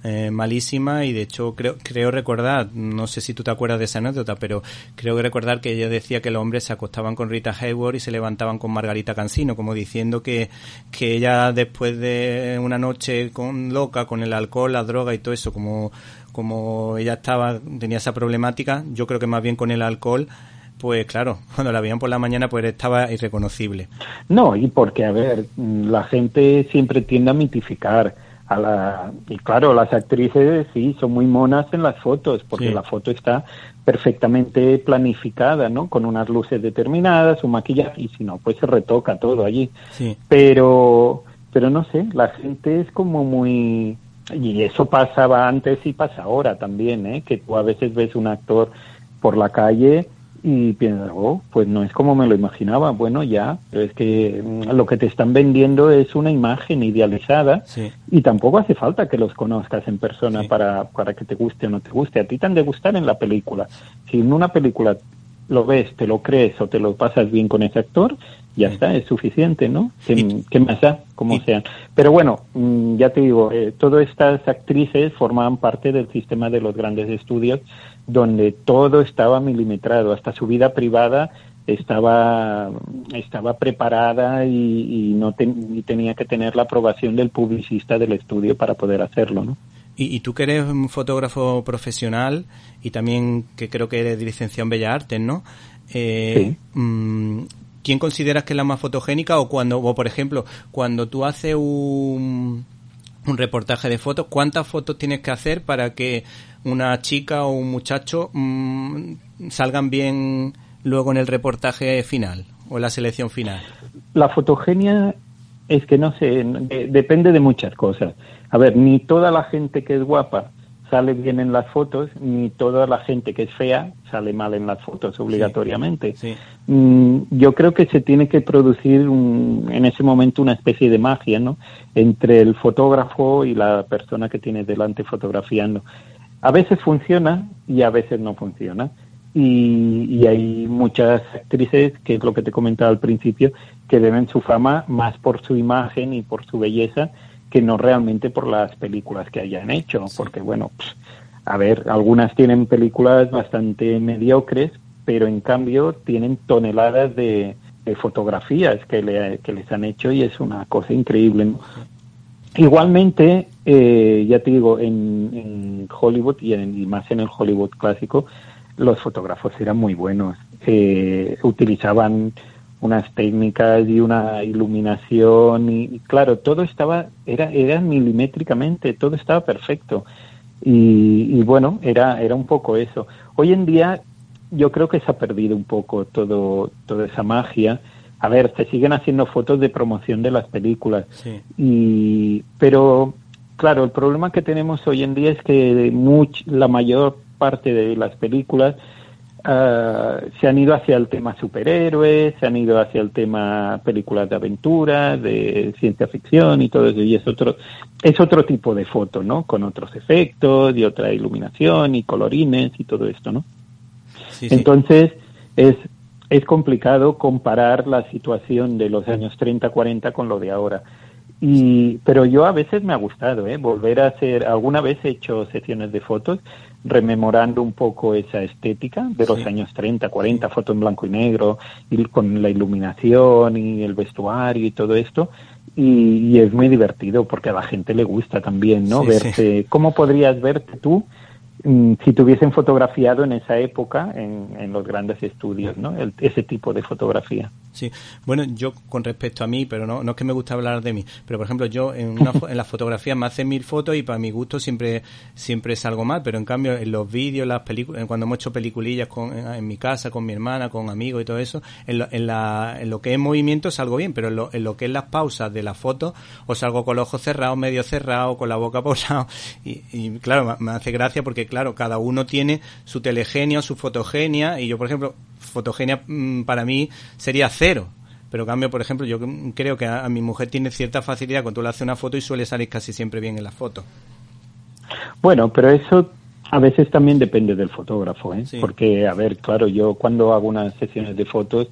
Speaker 4: eh, malísima y de hecho creo creo recordar, no sé si tú te acuerdas de esa anécdota, pero creo recordar que ella decía que los hombres se acostaban con Rita Hayworth y se levantaban con Margarita Cansino, como diciendo que, que ella después de una noche con loca, con el alcohol, la droga y todo eso, como, como ella estaba, tenía esa problemática, yo creo que más bien con el alcohol, pues claro, cuando la veían por la mañana pues estaba irreconocible.
Speaker 6: No, y porque, a ver, la gente siempre tiende a mitificar a la... Y claro, las actrices sí, son muy monas en las fotos, porque
Speaker 4: Sí.
Speaker 6: la foto está perfectamente planificada, ¿no? Con unas luces determinadas, un maquillaje, y si no, pues se retoca todo allí.
Speaker 4: Sí.
Speaker 6: Pero, pero no sé, la gente es como muy... Y eso pasaba antes y pasa ahora también, ¿eh? Que tú a veces ves un actor por la calle y piensas, oh, pues no es como me lo imaginaba. Bueno, ya, pero es que mm, lo que te están vendiendo es una imagen idealizada
Speaker 4: Sí.
Speaker 6: y tampoco hace falta que los conozcas en persona
Speaker 4: Sí.
Speaker 6: para, para que te guste o no te guste. A ti te han de gustar en la película. Si en una película lo ves, te lo crees o te lo pasas bien con ese actor, ya está, es suficiente, ¿no? ¿Qué,
Speaker 4: Y-
Speaker 6: qué más da? Como sean. Pero bueno, mm, ya te digo, eh, todas estas actrices formaban parte del sistema de los grandes estudios donde todo estaba milimetrado, hasta su vida privada estaba estaba preparada y, y no ten- y tenía que tener la aprobación del publicista del estudio para poder hacerlo, ¿no?
Speaker 4: Y, y, tú que eres un fotógrafo profesional y también que creo que eres licenciado en Bellas Artes, ¿no? Eh,
Speaker 6: Sí.
Speaker 4: mm, ¿Quién consideras que es la más fotogénica o cuando, o por ejemplo, cuando tú haces un, un reportaje de fotos, cuántas fotos tienes que hacer para que una chica o un muchacho mm, salgan bien luego en el reportaje final o en la selección final?
Speaker 6: La fotogenia es que no sé, de- depende de muchas cosas. A ver, ni toda la gente que es guapa sale bien en las fotos, ni toda la gente que es fea sale mal en las fotos obligatoriamente.
Speaker 4: Sí.
Speaker 6: Mm, yo creo que se tiene que producir un- en ese momento una especie de magia, ¿no? Entre el fotógrafo y la persona que tiene delante fotografiando. A veces funciona y a veces no funciona. Y, y hay muchas actrices, que es lo que te comentaba al principio, que deben su fama más por su imagen y por su belleza que no realmente por las películas que hayan hecho. Porque, bueno, a ver, algunas tienen películas bastante mediocres, pero en cambio tienen toneladas de, de fotografías que, le- que les han hecho y es una cosa increíble. Igualmente, eh, ya te digo, en, en Hollywood y, en- y más en el Hollywood clásico, los fotógrafos eran muy buenos. Eh, utilizaban unas técnicas y una iluminación y, y claro, todo estaba, era, era milimétricamente, todo estaba perfecto. Y, y bueno, era, era un poco eso. Hoy en día yo creo que se ha perdido un poco todo, toda esa magia. A ver, se siguen haciendo fotos de promoción de las películas,
Speaker 4: Sí.
Speaker 6: y pero claro el problema que tenemos hoy en día es que much- la mayor parte de las películas ah, se han ido hacia el tema superhéroes se han ido hacia el tema películas de aventura de ciencia ficción y todo eso y es otro es otro tipo de foto no con otros efectos y otra iluminación y colorines y todo esto no
Speaker 4: Sí, sí.
Speaker 6: entonces, es, es complicado comparar la situación de los años 30, 40 con lo de ahora. Y, pero yo a veces me ha gustado, ¿eh? Volver a hacer, alguna vez he hecho sesiones de fotos rememorando un poco esa estética de los
Speaker 4: Sí.
Speaker 6: años 30, 40, foto en blanco y negro, y con la iluminación y el vestuario y todo esto. Y, y es muy divertido porque a la gente le gusta también, ¿no?
Speaker 4: Sí,
Speaker 6: Verte, ¿cómo podrías verte tú mm, si te hubiesen fotografiado en esa época en, en los grandes estudios, ¿no? El- ese tipo de fotografía.
Speaker 4: Sí, bueno, yo con respecto a mí, pero no, no es que me gusta hablar de mí, pero por ejemplo yo en, una, en las fotografías me hacen mil fotos y para mi gusto siempre siempre salgo mal, pero en cambio en los vídeos, las películas, cuando hemos hecho peliculillas con, en, en mi casa, con mi hermana, con amigos y todo eso, en lo, en, la, en lo que es movimiento salgo bien, pero en lo, en lo que es las pausas de las fotos, o salgo con los ojos cerrados, medio cerrados, con la boca posada, y, y claro, me- me hace gracia porque claro, cada uno tiene su telegenia, su fotogenia, y yo por ejemplo, fotogenia mm, para mí sería cero. Pero cambio, por ejemplo, yo creo que a, a mi mujer tiene cierta facilidad cuando le haces una foto y suele salir casi siempre bien en la foto.
Speaker 6: Bueno, pero eso a veces también depende del fotógrafo, ¿eh?
Speaker 4: Sí.
Speaker 6: Porque, a ver, claro, yo cuando hago unas sesiones de fotos,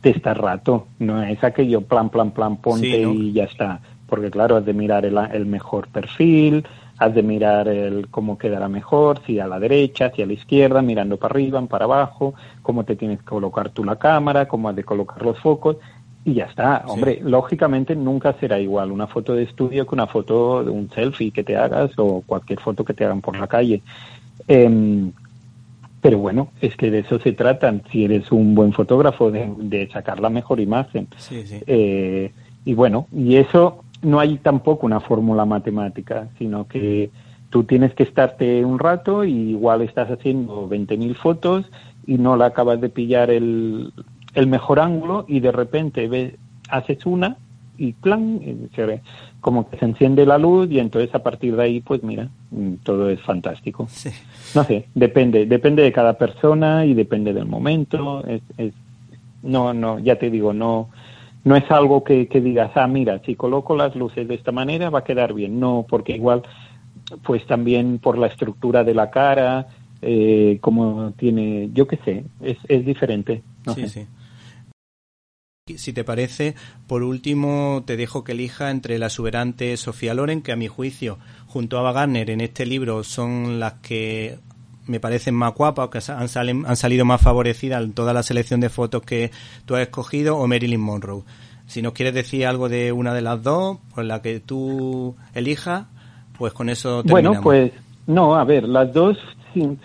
Speaker 6: te está rato, no es aquello plan, plan, plan, ponte
Speaker 4: Sí, ¿no?
Speaker 6: y ya está. Porque, claro, has de mirar el, el mejor perfil, has de mirar el cómo quedará mejor, si a la derecha, si a la izquierda, mirando para arriba, para abajo, cómo te tienes que colocar tú la cámara, cómo has de colocar los focos, y ya está. Hombre, lógicamente nunca será igual una foto de estudio que una foto de un selfie que te hagas o cualquier foto que te hagan por la calle. Em, pero bueno, es que de eso se trata. Si eres un buen fotógrafo, de, de sacar la mejor imagen.
Speaker 4: Sí, sí.
Speaker 6: Eh, y bueno, y eso no hay tampoco una fórmula matemática, sino que tú tienes que estarte un rato y igual estás haciendo 20.000 fotos y no la acabas de pillar el, el mejor ángulo y de repente ves, haces una y ve como que se enciende la luz y entonces a partir de ahí, pues mira, mm, todo es fantástico.
Speaker 4: Sí.
Speaker 6: No sé, depende, depende de cada persona y depende del momento. Es, es, no, no, ya te digo, no, no es algo que, que digas, ah, mira, si coloco las luces de esta manera va a quedar bien. No, porque igual, pues también por la estructura de la cara, eh, como tiene, yo qué sé, es, es diferente. No
Speaker 4: sí,
Speaker 6: sé.
Speaker 4: sí. Si te parece, por último te dejo que elija entre la exuberante Sofía Loren, que a mi juicio, junto a Ava Gardner en este libro, son las que me parecen más guapas, que han, salen, han salido más favorecidas en toda la selección de fotos que tú has escogido, o Marilyn Monroe. Si nos quieres decir algo de una de las dos, por la que tú elijas, Pues con eso terminamos.
Speaker 6: Bueno, pues no, a ver, las dos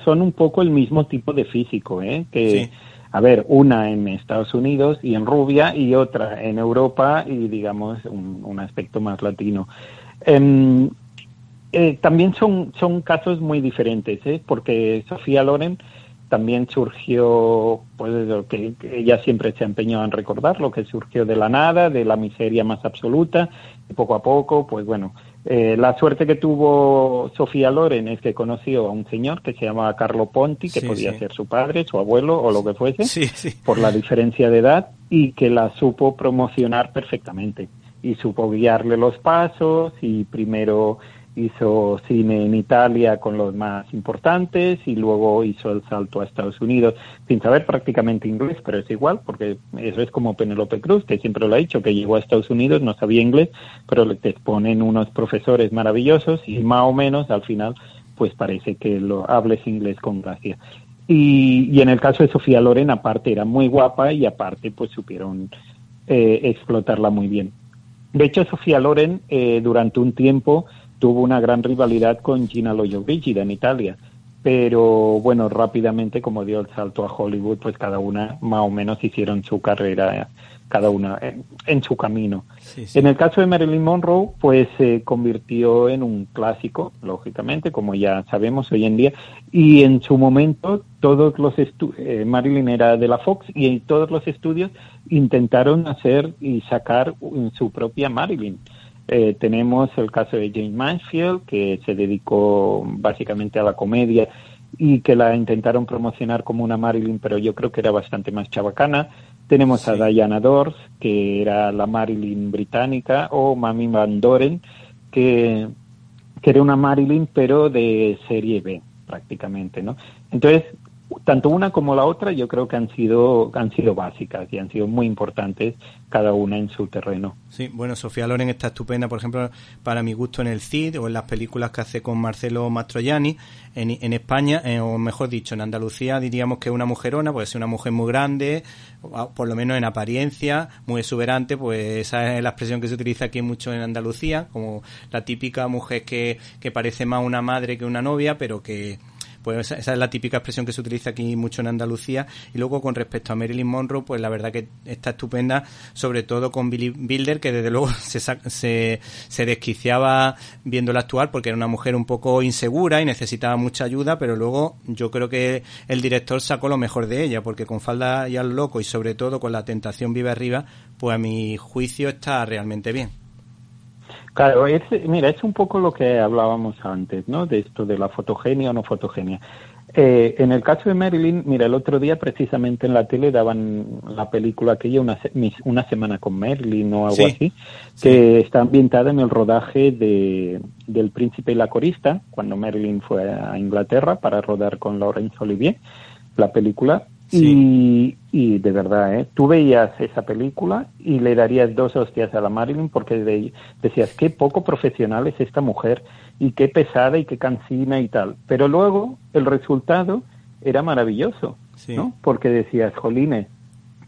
Speaker 6: son un poco el mismo tipo de físico, ¿eh? Que, a ver, una en Estados Unidos y en rubia y otra en Europa y digamos un, aspecto más latino. Em, eh, también son, son casos muy diferentes, ¿eh? porque Sofía Loren también surgió, pues que, ella siempre se ha empeñado en recordar, lo que surgió de la nada, de la miseria más absoluta, y poco a poco, pues bueno, eh, la suerte que tuvo Sofía Loren es que conoció a un señor que se llamaba Carlo Ponti, que podía ser su padre, su abuelo o lo que fuese, por la diferencia de edad, y que la supo promocionar perfectamente. Y supo guiarle los pasos y primero hizo cine en Italia con los más importantes y luego hizo el salto a Estados Unidos sin saber prácticamente inglés, pero es igual porque eso es como Penelope Cruz, que siempre lo ha dicho, que llegó a Estados Unidos, no sabía inglés, pero te ponen unos profesores maravillosos y más o menos al final pues parece que lo hables inglés con gracia. Y, y en el caso de Sofía Loren, aparte era muy guapa y aparte pues supieron eh, explotarla muy bien. De hecho, Sofía Loren eh, durante un tiempo tuvo una gran rivalidad con Gina Lollobrigida en Italia. Pero bueno, rápidamente, como dio el salto a Hollywood, pues cada una más o menos hicieron su carrera, cada una en, su camino. En el caso de Marilyn Monroe, pues se convirtió en un clásico, lógicamente, como ya sabemos hoy en día. Y en su momento, todos los eh, Marilyn era de la Fox y todos los estudios intentaron hacer y sacar su propia Marilyn. Eh, tenemos el caso de Jane Mansfield, que se dedicó básicamente a la comedia y que la intentaron promocionar como una Marilyn, pero yo creo que era bastante más chabacana. Tenemos a Diana Dors, que era la Marilyn británica, o Mami Van Doren, que, que era una Marilyn, pero de serie B, prácticamente, ¿no? Entonces, tanto una como la otra yo creo que han sido han sido básicas y han sido muy importantes cada una en su terreno.
Speaker 4: Sí, bueno, Sofía Loren está estupenda, por ejemplo, para mi gusto en el CID o en las películas que hace con Marcelo Mastroianni en, España, eh, o mejor dicho, en Andalucía diríamos que es una mujerona, puede ser una mujer muy grande, por lo menos en apariencia, muy exuberante, pues esa es la expresión que se utiliza aquí mucho en Andalucía, como la típica mujer que, que parece más una madre que una novia, pero que pues esa, es la típica expresión que se utiliza aquí mucho en Andalucía. Y luego con respecto a Marilyn Monroe, pues la verdad que está estupenda, sobre todo con Billy Bilder, que desde luego se, se, se desquiciaba viéndola actuar porque era una mujer un poco insegura y necesitaba mucha ayuda, pero luego yo creo que el director sacó lo mejor de ella, porque con Falda y al Loco y sobre todo con La Tentación Vive Arriba, pues a mi juicio está realmente bien.
Speaker 6: Claro, es, mira, es un poco lo que hablábamos antes, ¿no? De esto de la fotogenia o no fotogenia. Eh, en el caso de Marilyn, mira, el otro día precisamente en la tele daban la película aquella, una, una semana con Marilyn o algo así, que está ambientada en el rodaje de, del Príncipe y la Corista, cuando Marilyn fue a Inglaterra para rodar con Laurence Olivier la película. Y, y, de verdad, ¿eh? tú veías esa película y le darías dos hostias a la Marilyn porque decías, qué poco profesional es esta mujer y qué pesada y qué cansina y tal. Pero luego el resultado era maravilloso, ¿no? Porque decías, jolines,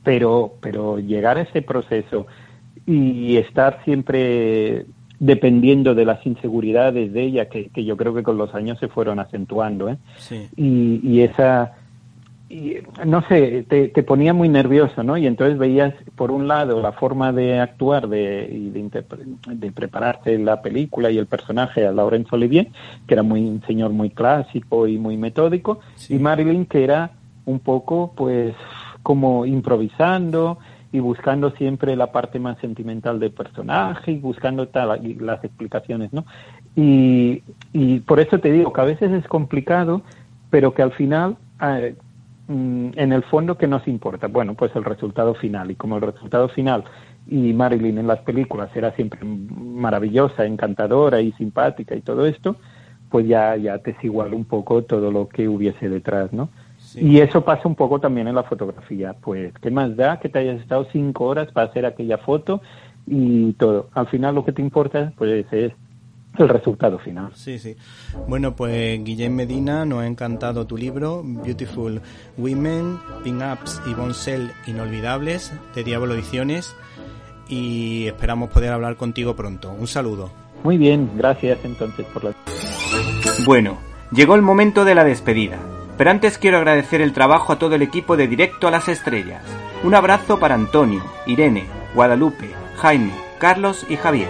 Speaker 6: pero, pero llegar a ese proceso y estar siempre dependiendo de las inseguridades de ella, que, que yo creo que con los años se fueron acentuando, ¿eh? Y, y esa y no sé, te, te, ponía muy nervioso, ¿no? Y entonces veías, por un lado, la forma de actuar de, y de, de prepararse la película y el personaje a Laurence Olivier, que era muy, un señor muy clásico y muy metódico, y Marilyn, que era un poco, pues, como improvisando y buscando siempre la parte más sentimental del personaje y buscando tal, las explicaciones, ¿no? Y, y por eso te digo que a veces es complicado, pero que al final... Eh, en el fondo, ¿qué nos importa? Bueno, pues el resultado final. Y como el resultado final y Marilyn en las películas era siempre maravillosa, encantadora y simpática y todo esto, pues ya, ya te es igual un poco todo lo que hubiese detrás, ¿no? Y eso pasa un poco también en la fotografía. Pues, ¿qué más da que te hayas estado cinco horas para hacer aquella foto y todo? Al final lo que te importa, pues es el resultado final.
Speaker 4: Sí, sí. Bueno, pues Guillem Medina, nos ha encantado tu libro, Beautiful Women, Pin-Ups y Bonsell Inolvidables, de Diablo Ediciones, y esperamos poder hablar contigo pronto. Un saludo.
Speaker 6: Muy bien, gracias entonces por la...
Speaker 4: Bueno, llegó el momento de la despedida. Pero antes quiero agradecer el trabajo a todo el equipo de Directo a las Estrellas. Un abrazo para Antonio, Irene, Guadalupe, Jaime, Carlos y Javier,